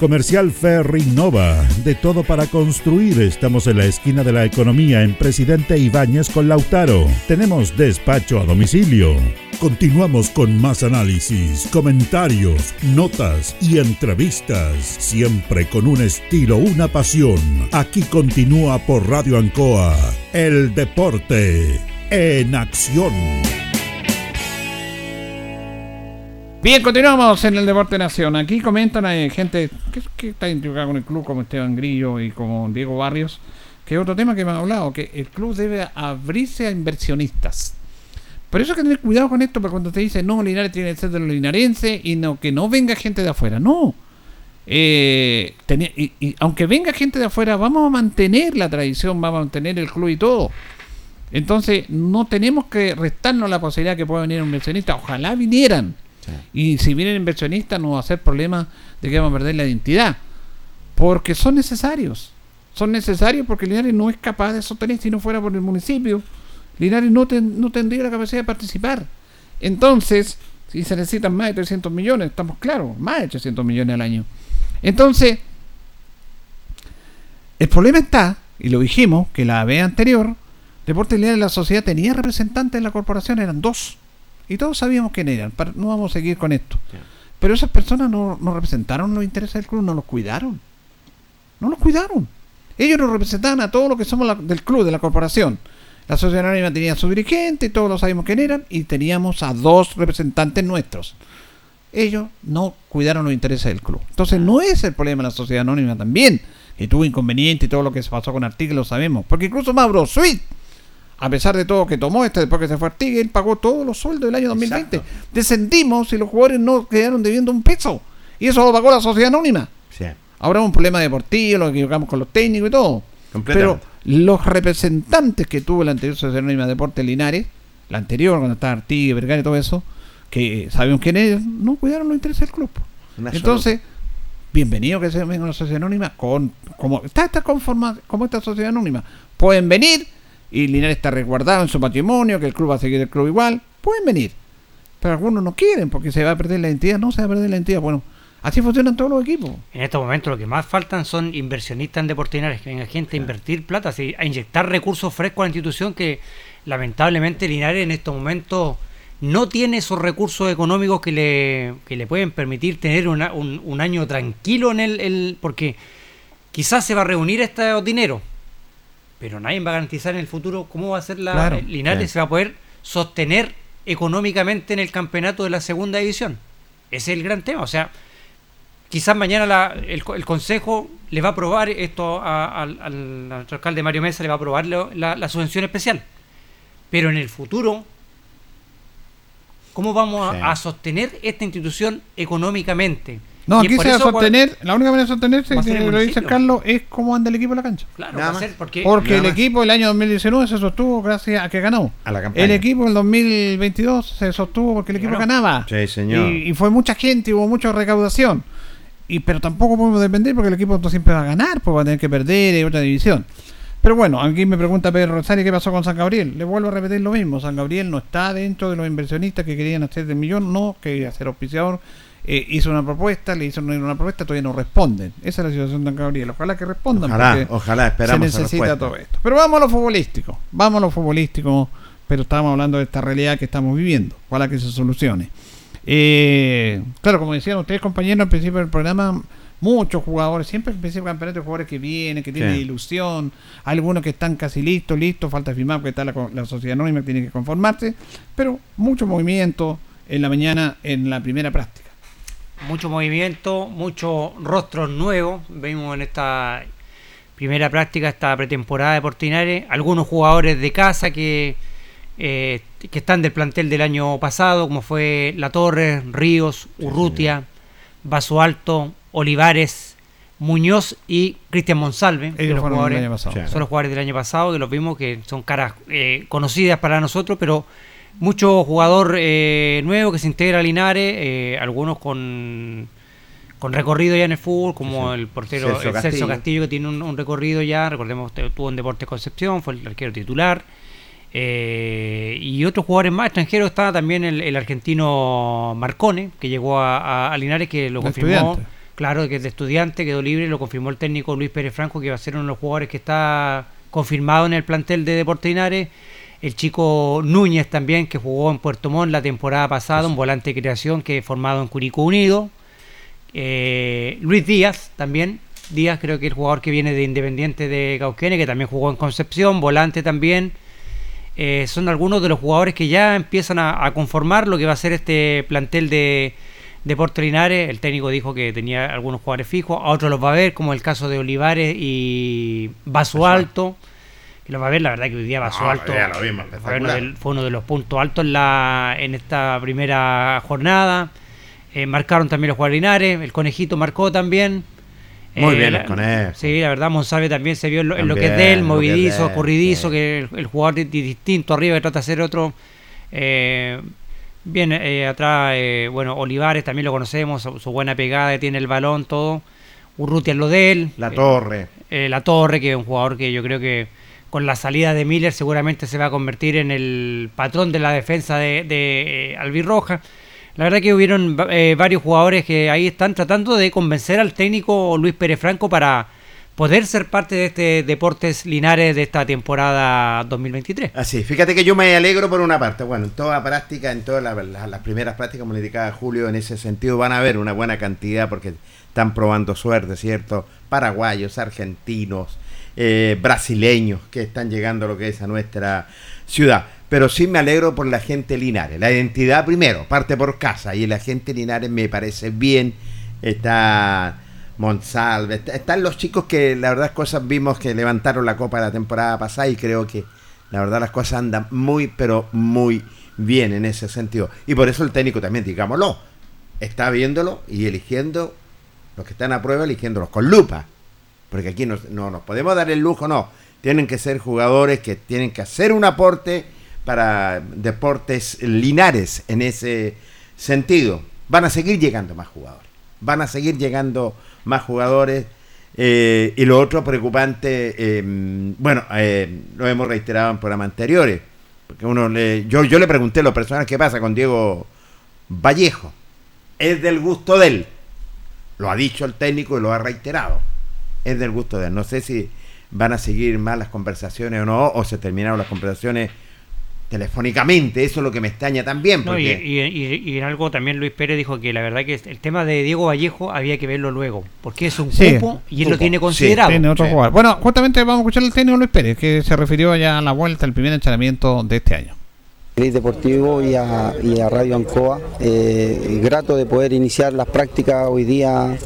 Comercial Ferry Nova, de todo para construir. Estamos en la esquina de la economía en Presidente Ibáñez con Lautaro. Tenemos despacho a domicilio. Continuamos con más análisis, comentarios, notas y entrevistas, siempre con un estilo, una pasión. Aquí continúa por Radio Ancoa, el deporte en acción. Bien, continuamos en el Deporte Nación. Aquí comentan hay gente que, que está identificada con el club, como Esteban Grillo y como Diego Barrios, que es otro tema que han hablado, que el club debe abrirse a inversionistas. Por eso hay que tener cuidado con esto, porque cuando te dicen, no, Linares tiene que ser de los linarenses y que no venga gente de afuera. No. Eh, tenía- y, y aunque venga gente de afuera, vamos a mantener la tradición, vamos a mantener el club y todo. Entonces, no tenemos que restarnos la posibilidad que pueda venir un inversionista. Ojalá vinieran. Y si vienen inversionistas, no va a ser problema de que vamos a perder la identidad. Porque son necesarios. Son necesarios porque Linares no es capaz de sostener si no fuera por el municipio. Linares no, ten- no tendría la capacidad de participar. Entonces, si se necesitan más de 300 millones, estamos claros, más de 300 millones al año. Entonces, el problema está, y lo dijimos, que la vez anterior, Deportes Linares de la sociedad tenía representantes en la corporación, eran dos. Y todos sabíamos quién eran. para- no vamos a seguir con esto. Pero esas personas no, no representaron los intereses del club, no los cuidaron. No los cuidaron. Ellos nos representaban a todos los que somos la- del club, de la corporación. La sociedad anónima tenía a su dirigente, todos lo sabíamos quién eran, y teníamos a dos representantes nuestros. Ellos no cuidaron los intereses del club. Entonces no es el problema de la sociedad anónima también, que tuvo inconveniente y todo lo que se pasó con lo sabemos. Porque incluso Mauro Sweet, a pesar de todo que tomó este después que se fue Artigas, él pagó todos los sueldos del año 2020. Descendimos y los jugadores no quedaron debiendo un peso. Y eso lo pagó la sociedad anónima. Sí. Ahora es un problema deportivo, lo equivocamos con los técnicos y todo. Pero los representantes que tuvo la anterior Sociedad Anónima de Deportes Linares, la anterior, cuando estaba Artigue, Vergara y todo eso, que sabemos quién es, no cuidaron los intereses del club. Una Entonces, bienvenido que se venga una sociedad anónima con como está esta conforma como esta sociedad anónima. Pueden venir y Linares está resguardado en su patrimonio, que el club va a seguir el club igual, pueden venir. Pero algunos no quieren porque se va a perder la identidad, no se va a perder la identidad. Bueno, así funcionan todos los equipos. En estos momentos lo que más faltan son inversionistas en que venga gente a invertir plata, así, a inyectar recursos frescos a la institución que lamentablemente Linares en estos momentos no tiene esos recursos económicos que le, que le pueden permitir tener una- un, un año tranquilo en el, el- porque quizás se va a reunir este dinero, pero nadie va a garantizar en el futuro cómo va a ser la Claro. eh, Linares se va a poder sostener económicamente en el campeonato de la segunda división. Ese es el gran tema, o sea, quizás mañana la- el, el consejo le va a aprobar esto a- al, al- a nuestro alcalde Mario Mesa, le va a aprobar lo- la, la subvención especial. Pero en el futuro, ¿cómo vamos a- Sí. a, sostener esta institución económicamente? No, Y aquí se va a sostener, la única manera de sostenerse, que el lo dice. Carlos, es cómo anda el equipo en la cancha. Claro, Nada va a ser porque Porque Nada el más. equipo el año 2019 se sostuvo gracias a que ganó. A la campaña. El equipo en 2022 se sostuvo porque el equipo ganaba. Sí, señor. Y, y fue mucha gente, hubo mucha recaudación. Y, pero tampoco podemos depender porque el equipo no siempre va a ganar, pues va a tener que perder en otra división. Pero bueno, aquí me pregunta Pedro Rosario qué pasó con San Gabriel. Le vuelvo a repetir lo mismo. San Gabriel no está dentro de los inversionistas que querían hacer del millón, no, quería ser auspiciador. Eh, hizo una propuesta, le hizo una propuesta, todavía no responden. Esa es la situación de San Gabriel. Ojalá que respondan. Ojalá, ojalá, se esperamos esa necesita todo esto. Pero vamos a lo futbolístico. Vamos a lo futbolístico. Pero estamos hablando de esta realidad que estamos viviendo. Ojalá que se solucione. Eh, claro, como decían ustedes, compañeros, al principio del programa, muchos jugadores, siempre al principio del campeonato, hay jugadores que vienen, que tienen Sí. ilusión, algunos que están casi listos, listos, falta firmar porque está la, la sociedad anónima que tiene que conformarse, pero mucho movimiento en la mañana en la primera práctica. Mucho movimiento, muchos rostros nuevos. Vimos en esta primera práctica, esta pretemporada de Portinares, algunos jugadores de casa que, eh, que están del plantel del año pasado, como fue La Torre, Ríos, Urrutia, Vaso Alto, Olivares, Muñoz y Cristian Monsalve. Ellos los año pasado. Son los jugadores del año pasado que los vimos que son caras eh, conocidas para nosotros, pero mucho jugador eh, nuevo que se integra a Linares, eh, algunos con, con recorrido ya en el fútbol, como el portero Celso el Celso Castillo. Que tiene un, un recorrido ya, recordemos que tuvo en Deportes Concepción, fue el arquero titular. eh, y otros jugadores más extranjeros estaba también el, el argentino Marcone, que llegó a, a- a Linares, que lo confirmó. Claro, que es de estudiante, quedó libre, lo confirmó el técnico Luis Pérez Franco, que va a ser uno de los jugadores que está confirmado en el plantel de Deportes Linares. El chico Núñez también, que jugó en Puerto Montt la temporada pasada, un volante de creación que formado en Curicó Unido. Eh, Luis Díaz también. Díaz creo que es el jugador que viene de Independiente de Cauquenes, que también jugó en Concepción, volante también. Eh, son algunos de los jugadores que ya empiezan a, a conformar lo que va a ser este plantel de Deportes Linares. El técnico dijo que tenía algunos jugadores fijos, a otros los va a ver, como el caso de Olivares y Vaso Alto. Que los va a ver, la verdad que hoy día No, Alto lo vimos, fue uno, fue de los puntos altos en, la, en esta primera jornada. Eh, marcaron también los jugadores Linares, el conejito marcó también. Muy Eh, bien la- los conejos. Sí, la verdad, Monsalve también se vio en lo, en lo que es de él, lo que de movidizo, él, corridizo, sí. que el, el jugador di- distinto arriba que trata de ser otro. Eh, bien, eh, atrás, eh, bueno, Olivares también lo conocemos, su, su buena pegada, tiene el balón, todo. Urrutia es lo de él. La Eh, Torre. eh, la Torre, que es un jugador que yo creo que con la salida de Miller seguramente se va a convertir en el patrón de la defensa de, eh, Albirroja. La verdad que hubieron eh, varios jugadores que ahí están tratando de convencer al técnico Luis Pérez Franco para poder ser parte de este Deportes Linares de esta temporada 2023. Así, fíjate que yo me alegro por una parte. Bueno, en toda práctica, en todas la- la- las primeras prácticas, como le Julio, en ese sentido van a haber una buena cantidad porque están probando suerte, ¿cierto? Paraguayos, argentinos, eh, brasileños que están llegando a lo que es a nuestra ciudad. Pero sí me alegro por la gente Linares. La identidad primero, parte por casa. Y la gente Linares me parece bien. Está Monsalve, está- están los chicos que la verdad cosas vimos que levantaron la copa la temporada pasada y creo que la verdad las cosas andan muy pero muy bien en ese sentido. Y por eso el técnico también, digámoslo, está viéndolo y eligiendo los que están a prueba eligiéndolos con lupa, porque aquí no, no nos podemos dar el lujo, no, tienen que ser jugadores que tienen que hacer un aporte para deportes linares en ese sentido. Van a seguir llegando más jugadores, van a seguir llegando más jugadores. eh, y lo otro preocupante, eh, bueno, eh, lo hemos reiterado en programas anteriores, porque uno le, yo, yo le pregunté a los personas qué pasa con Diego Vallejo. Es del gusto de él. Lo ha dicho el técnico y lo ha reiterado. Es del gusto de él. No sé si van a seguir más las conversaciones o no, o se terminaron las conversaciones telefónicamente. Eso es lo que me extraña también. No, y, Porque, y- y- y en algo también Luis Pérez dijo que la verdad que el tema de Diego Vallejo había que verlo luego, porque es un Sí, cupo y él cupo, lo tiene sí, considerado. tiene otro Sí. jugador. Bueno, justamente vamos a escuchar al técnico Luis Pérez, que se refirió ya a la vuelta, al primer entrenamiento de este año. Gris Deportivo y a, y a Radio Ancoa. Eh, grato de poder iniciar las prácticas hoy día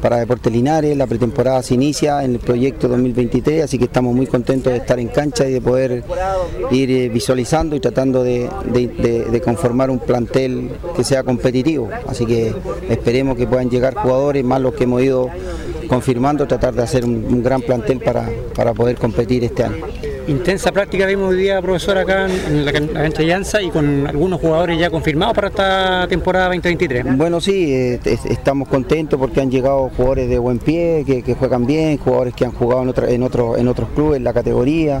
para Deportes Linares. La pretemporada se inicia en el proyecto 2023, así que estamos muy contentos de estar en cancha y de poder ir eh, visualizando y tratando de, conformar un plantel que sea competitivo. Así que esperemos que puedan llegar jugadores, más los que hemos ido confirmando, tratar de hacer un, gran plantel para poder competir este año. Intensa práctica vimos hoy día, profesor, acá en la, la cancha y con algunos jugadores ya confirmados para esta temporada 2023. Bueno, sí, eh, es- estamos contentos porque han llegado jugadores de buen pie, que, juegan bien, jugadores que han jugado en, otra- en, otro- en otros clubes, en la categoría,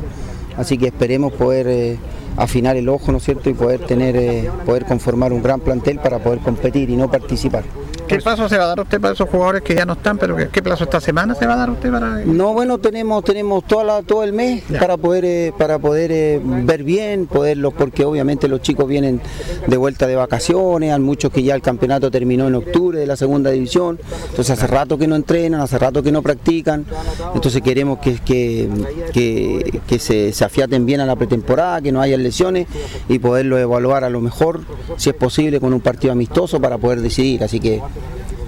así que esperemos poder eh, afinar el ojo, ¿no cierto?, y poder tener, eh, poder conformar un gran plantel para poder competir y no participar. ¿Qué plazo se va a dar usted para esos jugadores que ya no están, pero qué plazo esta semana se va a dar usted para...? No, bueno, tenemos tenemos toda la- todo el mes para poder eh, para poder eh, ver bien, poderlos porque obviamente los chicos vienen de vuelta de vacaciones, hay muchos que ya el campeonato terminó en octubre de la segunda división, entonces hace rato que no entrenan, hace rato que no practican, entonces queremos que, que, que- que se, se afiaten bien a la pretemporada, que no haya lesiones y poderlo evaluar a lo mejor, si es posible, con un partido amistoso para poder decidir, así que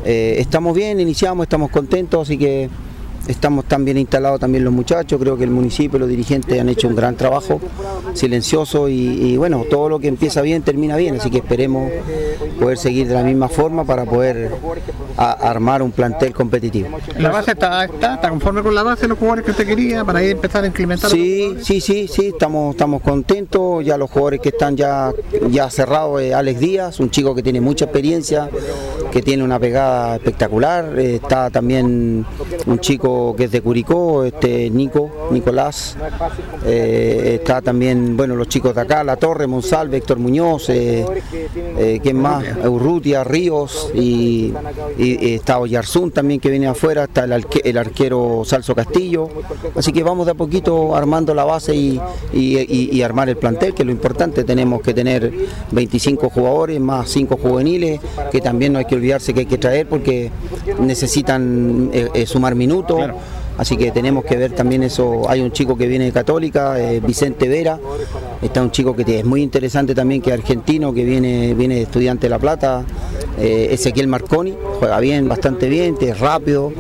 eh, estamos bien, iniciamos, estamos contentos, así que estamos tan bien instalados también los muchachos, creo que el municipio, los dirigentes han hecho un gran trabajo, silencioso y, y bueno, todo lo que empieza bien termina bien, así que esperemos poder seguir de la misma forma para poder a- armar un plantel competitivo. ¿La base está, está, está conforme con la base los jugadores que usted quería para ir a empezar a implementar? Sí, sí, sí, sí, estamos, estamos contentos. Ya los jugadores que están ya, ya cerrados, eh, Alex Díaz, un chico que tiene mucha experiencia, que tiene una pegada espectacular. Eh, está también un chico que es de Curicó, este Nico, Nicolás. Eh, está también, bueno, los chicos de acá, La Torre, Monsalve, Héctor Muñoz, eh, eh, ¿quién más? Urrutia, Ríos y, y- y está Oyarzún también que viene afuera, está el, arque- el arquero Salso Castillo. Así que vamos de a poquito armando la base y, y- armar el plantel, que es lo importante. Tenemos que tener 25 jugadores más 5 juveniles, que también no hay que olvidarse que hay que traer porque necesitan eh, eh, sumar minutos. Así que tenemos que ver también eso. Hay un chico que viene de Católica, eh, Vicente Vera. Está un chico que es muy interesante también, que es argentino, que viene, viene de estudiante de La Plata. eh, Ezequiel Marconi, juega bien, bastante bien, es rápido.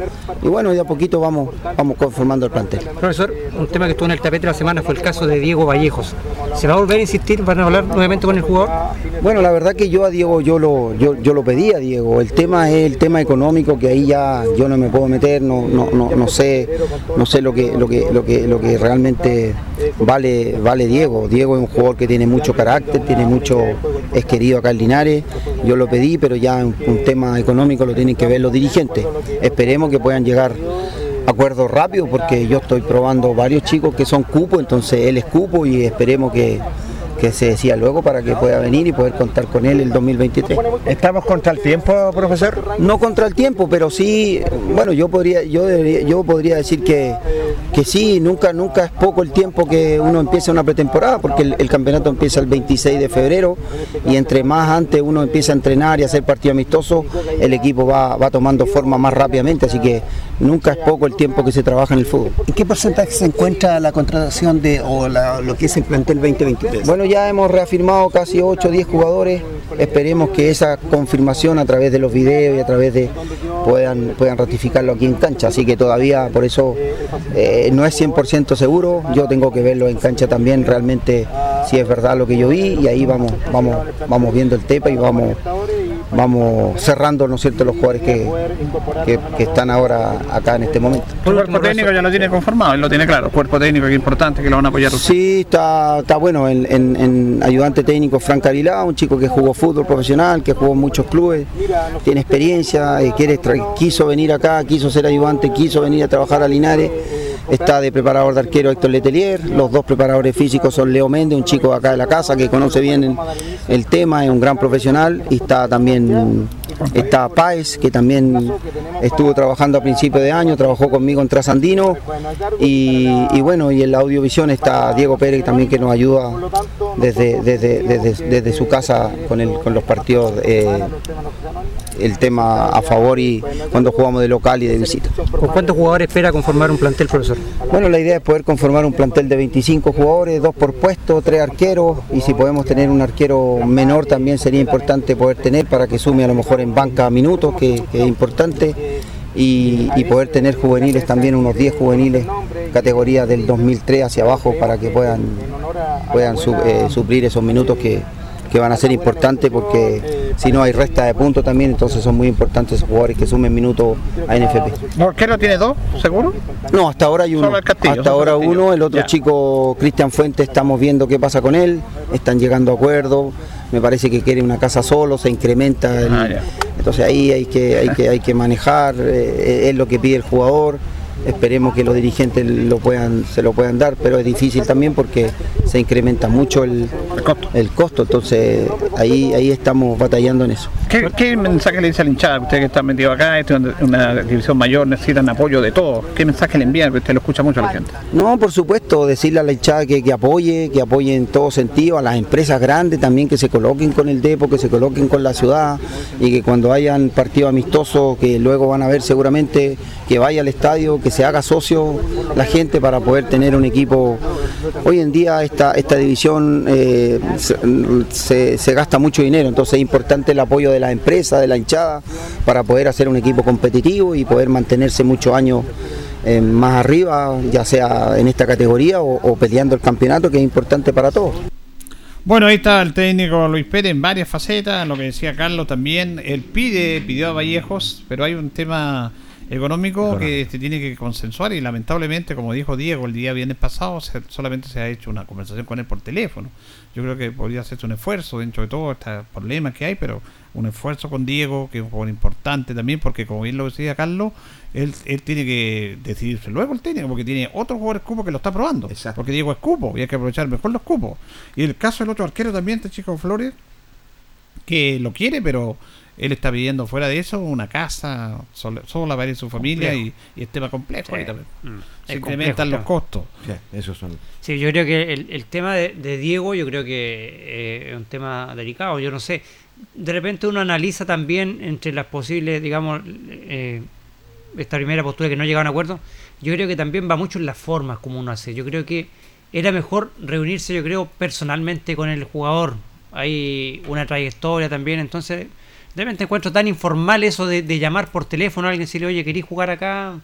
Y bueno, de a poquito vamos, vamos conformando el plantel. Profesor, un tema que estuvo en el tapete la semana fue el caso de Diego Vallejos. ¿Se va a volver a insistir? ¿Van a hablar nuevamente con el jugador? Bueno, la verdad que yo a Diego yo lo, yo, yo lo pedí a Diego. El tema es el tema económico que ahí ya yo no me puedo meter, no, no, no, no sé, no sé lo que, lo que, lo que, lo que realmente vale, vale Diego. Diego es un jugador que tiene mucho carácter, tiene mucho, es querido acá en Linares. Yo lo pedí, pero ya un, un tema económico lo tienen que ver los dirigentes. Esperemos que puedan llegar acuerdos rápidos porque yo estoy probando varios chicos que son cupo, entonces él es cupo y esperemos que, que se decida luego para que pueda venir y poder contar con él el 2023. ¿Estamos contra el tiempo, profesor? No contra el tiempo, pero sí, bueno, yo podría, yo debería- yo podría decir que, que sí, nunca, nunca es poco el tiempo que uno empieza una pretemporada, porque el, el campeonato empieza el 26 de febrero y entre más antes uno empieza a entrenar y a hacer partido amistoso, el equipo va, va tomando forma más rápidamente, así que nunca es poco el tiempo que se trabaja en el fútbol. ¿En qué porcentaje se encuentra la contratación de o la- lo que es el plantel 2023? Bueno, ya hemos reafirmado casi 8 o 10 jugadores. Esperemos que esa confirmación a través de los videos y a través de puedan, puedan ratificarlo aquí en cancha. Así que todavía por eso eh, no es 100% seguro. Yo tengo que verlo en cancha también realmente si es verdad lo que yo vi y ahí vamos, vamos, vamos viendo el tepa y vamos, vamos cerrando, ¿no es cierto?, los jugadores que, que, que están ahora acá en este momento. El cuerpo técnico ya lo tiene conformado, él lo tiene claro. Cuerpo técnico que es importante, que lo van a apoyar ustedes. Sí, está, está bueno. En, en- en ayudante técnico Frank Avilá, un chico que jugó fútbol profesional, que jugó en muchos clubes, tiene experiencia, eh, quiere quiso venir acá, quiso ser ayudante, quiso venir a trabajar a Linares. Está de preparador de arquero Héctor Letelier, los dos preparadores físicos son Leo Méndez, un chico acá de la casa que conoce bien el, tema, es un gran profesional, y está también está Páez, que también estuvo trabajando a principios de año, trabajó conmigo en Trasandino, y, y bueno, y en la audiovisión está Diego Pérez también que nos ayuda desde, desde, desde, desde su casa con, el, con los partidos, eh, el tema a favor y cuando jugamos de local y de visita. ¿Con cuántos jugadores espera conformar un plantel, profesor? Bueno, la idea es poder conformar un plantel de 25 jugadores, dos por puesto, tres arqueros, y si podemos tener un arquero menor también sería importante poder tener para que sume a lo mejor en banca minutos, que, que es importante, y, y poder tener juveniles también, unos 10 juveniles, categoría del 2003 hacia abajo, para que puedan, puedan su- eh, suplir esos minutos que, que van a ser importantes porque si no hay resta de puntos también, entonces son muy importantes esos jugadores que sumen minutos a NFP. ¿No, ¿Qué lo tiene dos, seguro? No, hasta ahora hay uno. Castillo, hasta ahora Castillo. uno, el otro Ya. chico, Cristian Fuentes, estamos viendo qué pasa con él. Están llegando a acuerdos. Me parece que quiere una casa solo, se incrementa. el- Ah, entonces ahí hay que, hay que, hay que manejar, eh, es lo que pide el jugador. Esperemos que los dirigentes lo puedan, se lo puedan dar, pero es difícil también porque se incrementa mucho el, el costo. Entonces ahí, ahí estamos batallando en eso. ¿Qué, mensaje le dice a la hinchada? Usted que está metido acá, esto es una división mayor, necesitan apoyo de todos. ¿Qué mensaje le envían? Usted lo escucha mucho a la gente. No, por supuesto, decirle a la hinchada que, que apoye, que apoye en todo sentido, a las empresas grandes también que se coloquen con el depo, que se coloquen con la ciudad y que cuando hayan partido amistoso, que luego van a ver seguramente que vaya al estadio, que se haga socio la gente para poder tener un equipo. Hoy en día esta, esta división eh, se, se- se gasta mucho dinero, entonces es importante el apoyo de la empresa, de la hinchada, para poder hacer un equipo competitivo y poder mantenerse muchos años eh, más arriba, ya sea en esta categoría o, o peleando el campeonato, que es importante para todos. Bueno, ahí está el técnico Luis Pérez en varias facetas, lo que decía Carlos también. Él pide, pidió a Vallejos, pero hay un tema económico que se tiene que consensuar y lamentablemente, como dijo Diego el día viernes pasado, se- solamente se ha hecho una conversación con él por teléfono. Yo creo que podría hacerse un esfuerzo dentro de todo estos problemas que hay, pero un esfuerzo con Diego, que es un jugador importante también, porque como bien lo decía Carlos, él, él tiene que decidirse luego el técnico, porque tiene otro jugador cupo que lo está probando. Porque Diego es cupo y hay que aprovechar mejor los cupos. Y el caso del otro arquero también, este chico Flores, que lo quiere, pero él está pidiendo fuera de eso una casa sola, sola para y su familia y, y es tema complejo ahí también. Mm. Se incrementan complejo, los claro. costos. esos son. Sí, yo creo que el, el tema de, de Diego, yo creo que eh, es un tema delicado. Yo no sé, de repente uno analiza también entre las posibles, digamos, eh, esta primera postura que no llegaron a acuerdo. Yo creo que también va mucho en las formas como uno hace. Yo creo que era mejor reunirse, yo creo, personalmente con el jugador. Hay una trayectoria también, entonces de repente encuentro tan informal eso de, llamar por teléfono a alguien y decirle, oye, ¿querís jugar acá?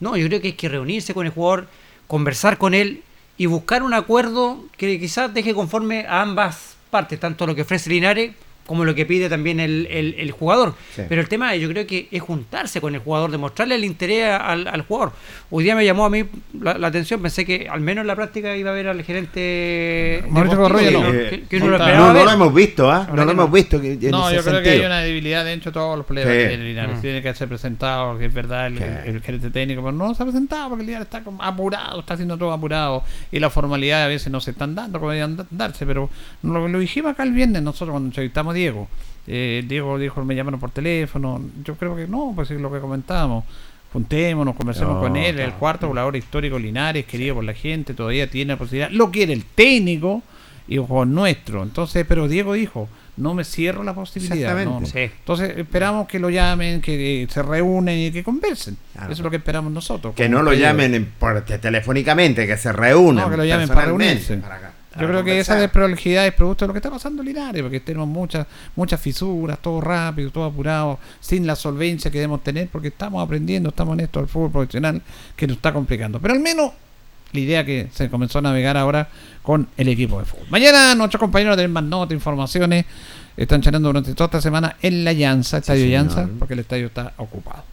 No, yo creo que hay que reunirse con el jugador, conversar con él y buscar un acuerdo que quizás deje conforme a ambas partes, tanto lo que ofrece Linares como lo que pide también el, el- el jugador. Sí. Pero el tema yo creo que es juntarse con el jugador, demostrarle el interés al, al jugador. Hoy día me llamó a mí la, la atención, pensé que al menos en la práctica iba a ver al gerente Mauricio que no. que- que uno lo No, No, ver. lo hemos visto, ¿ah? La No lo que hemos visto. que- en No, ese yo creo que sentido. hay una debilidad dentro de todos los problemas Sí. que tiene Linares. Mm. Tiene que ser presentado, que es verdad, el, el- el gerente técnico, pero no se ha presentado porque el Linares está como apurado, está haciendo todo apurado y las formalidades a veces no se están dando como deberían da- darse, pero lo, lo dijimos acá el viernes nosotros cuando entrevistamos Diego. Eh, Diego dijo, me llamaron por teléfono. Yo creo que no, pues es lo que comentábamos. Juntémonos, conversemos No, con él, el cuarto volador histórico Linares, querido por la gente, todavía tiene la posibilidad. Lo quiere el técnico y juego nuestro. Entonces, pero Diego dijo, no me cierro la posibilidad. no, no. Exactamente. Entonces esperamos que lo llamen, que eh, se reúnen y que conversen. Eso es lo que esperamos nosotros. Que no lo pedido. llamen en- por, te- telefónicamente, que se reúnan. No, que lo llamen para reunirse. para acá, Yo creo que esa desprolijidad es producto de lo que está pasando en Linares, porque tenemos muchas muchas fisuras, todo rápido, todo apurado, sin la solvencia que debemos tener, porque estamos aprendiendo, estamos en esto del fútbol profesional, que nos está complicando. Pero al menos la idea que se comenzó a navegar ahora con el equipo de fútbol. Mañana nuestros compañeros tienen más notas, informaciones. están charlando durante toda esta semana en la Llanza, Estadio señor. Llanza, porque el estadio está ocupado.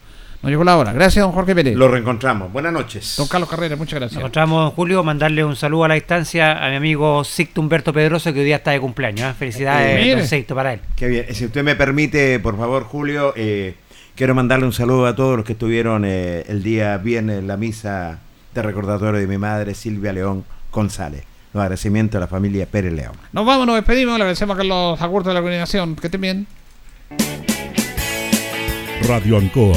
Nos llegó la hora. Gracias, don Jorge Pérez. Lo reencontramos. Buenas noches. Don Carlos Carrera, muchas Nos gracias. encontramos, don Julio, mandarle un saludo a la distancia a mi amigo Sicto Humberto Pedroso, que hoy día está de cumpleaños. ¿eh? Felicidades, Eh, don mire. Sicto, para él. Qué bien. Si usted me permite, por favor, Julio, eh, quiero mandarle un saludo a todos los que estuvieron eh, el día viernes en la misa de recordatorio de mi madre, Silvia León González. Los agradecimientos a la familia Pérez León. Nos vamos, nos despedimos. Le agradecemos a Carlos Agurto de la coordinación. Que estén bien. Radio Ancoa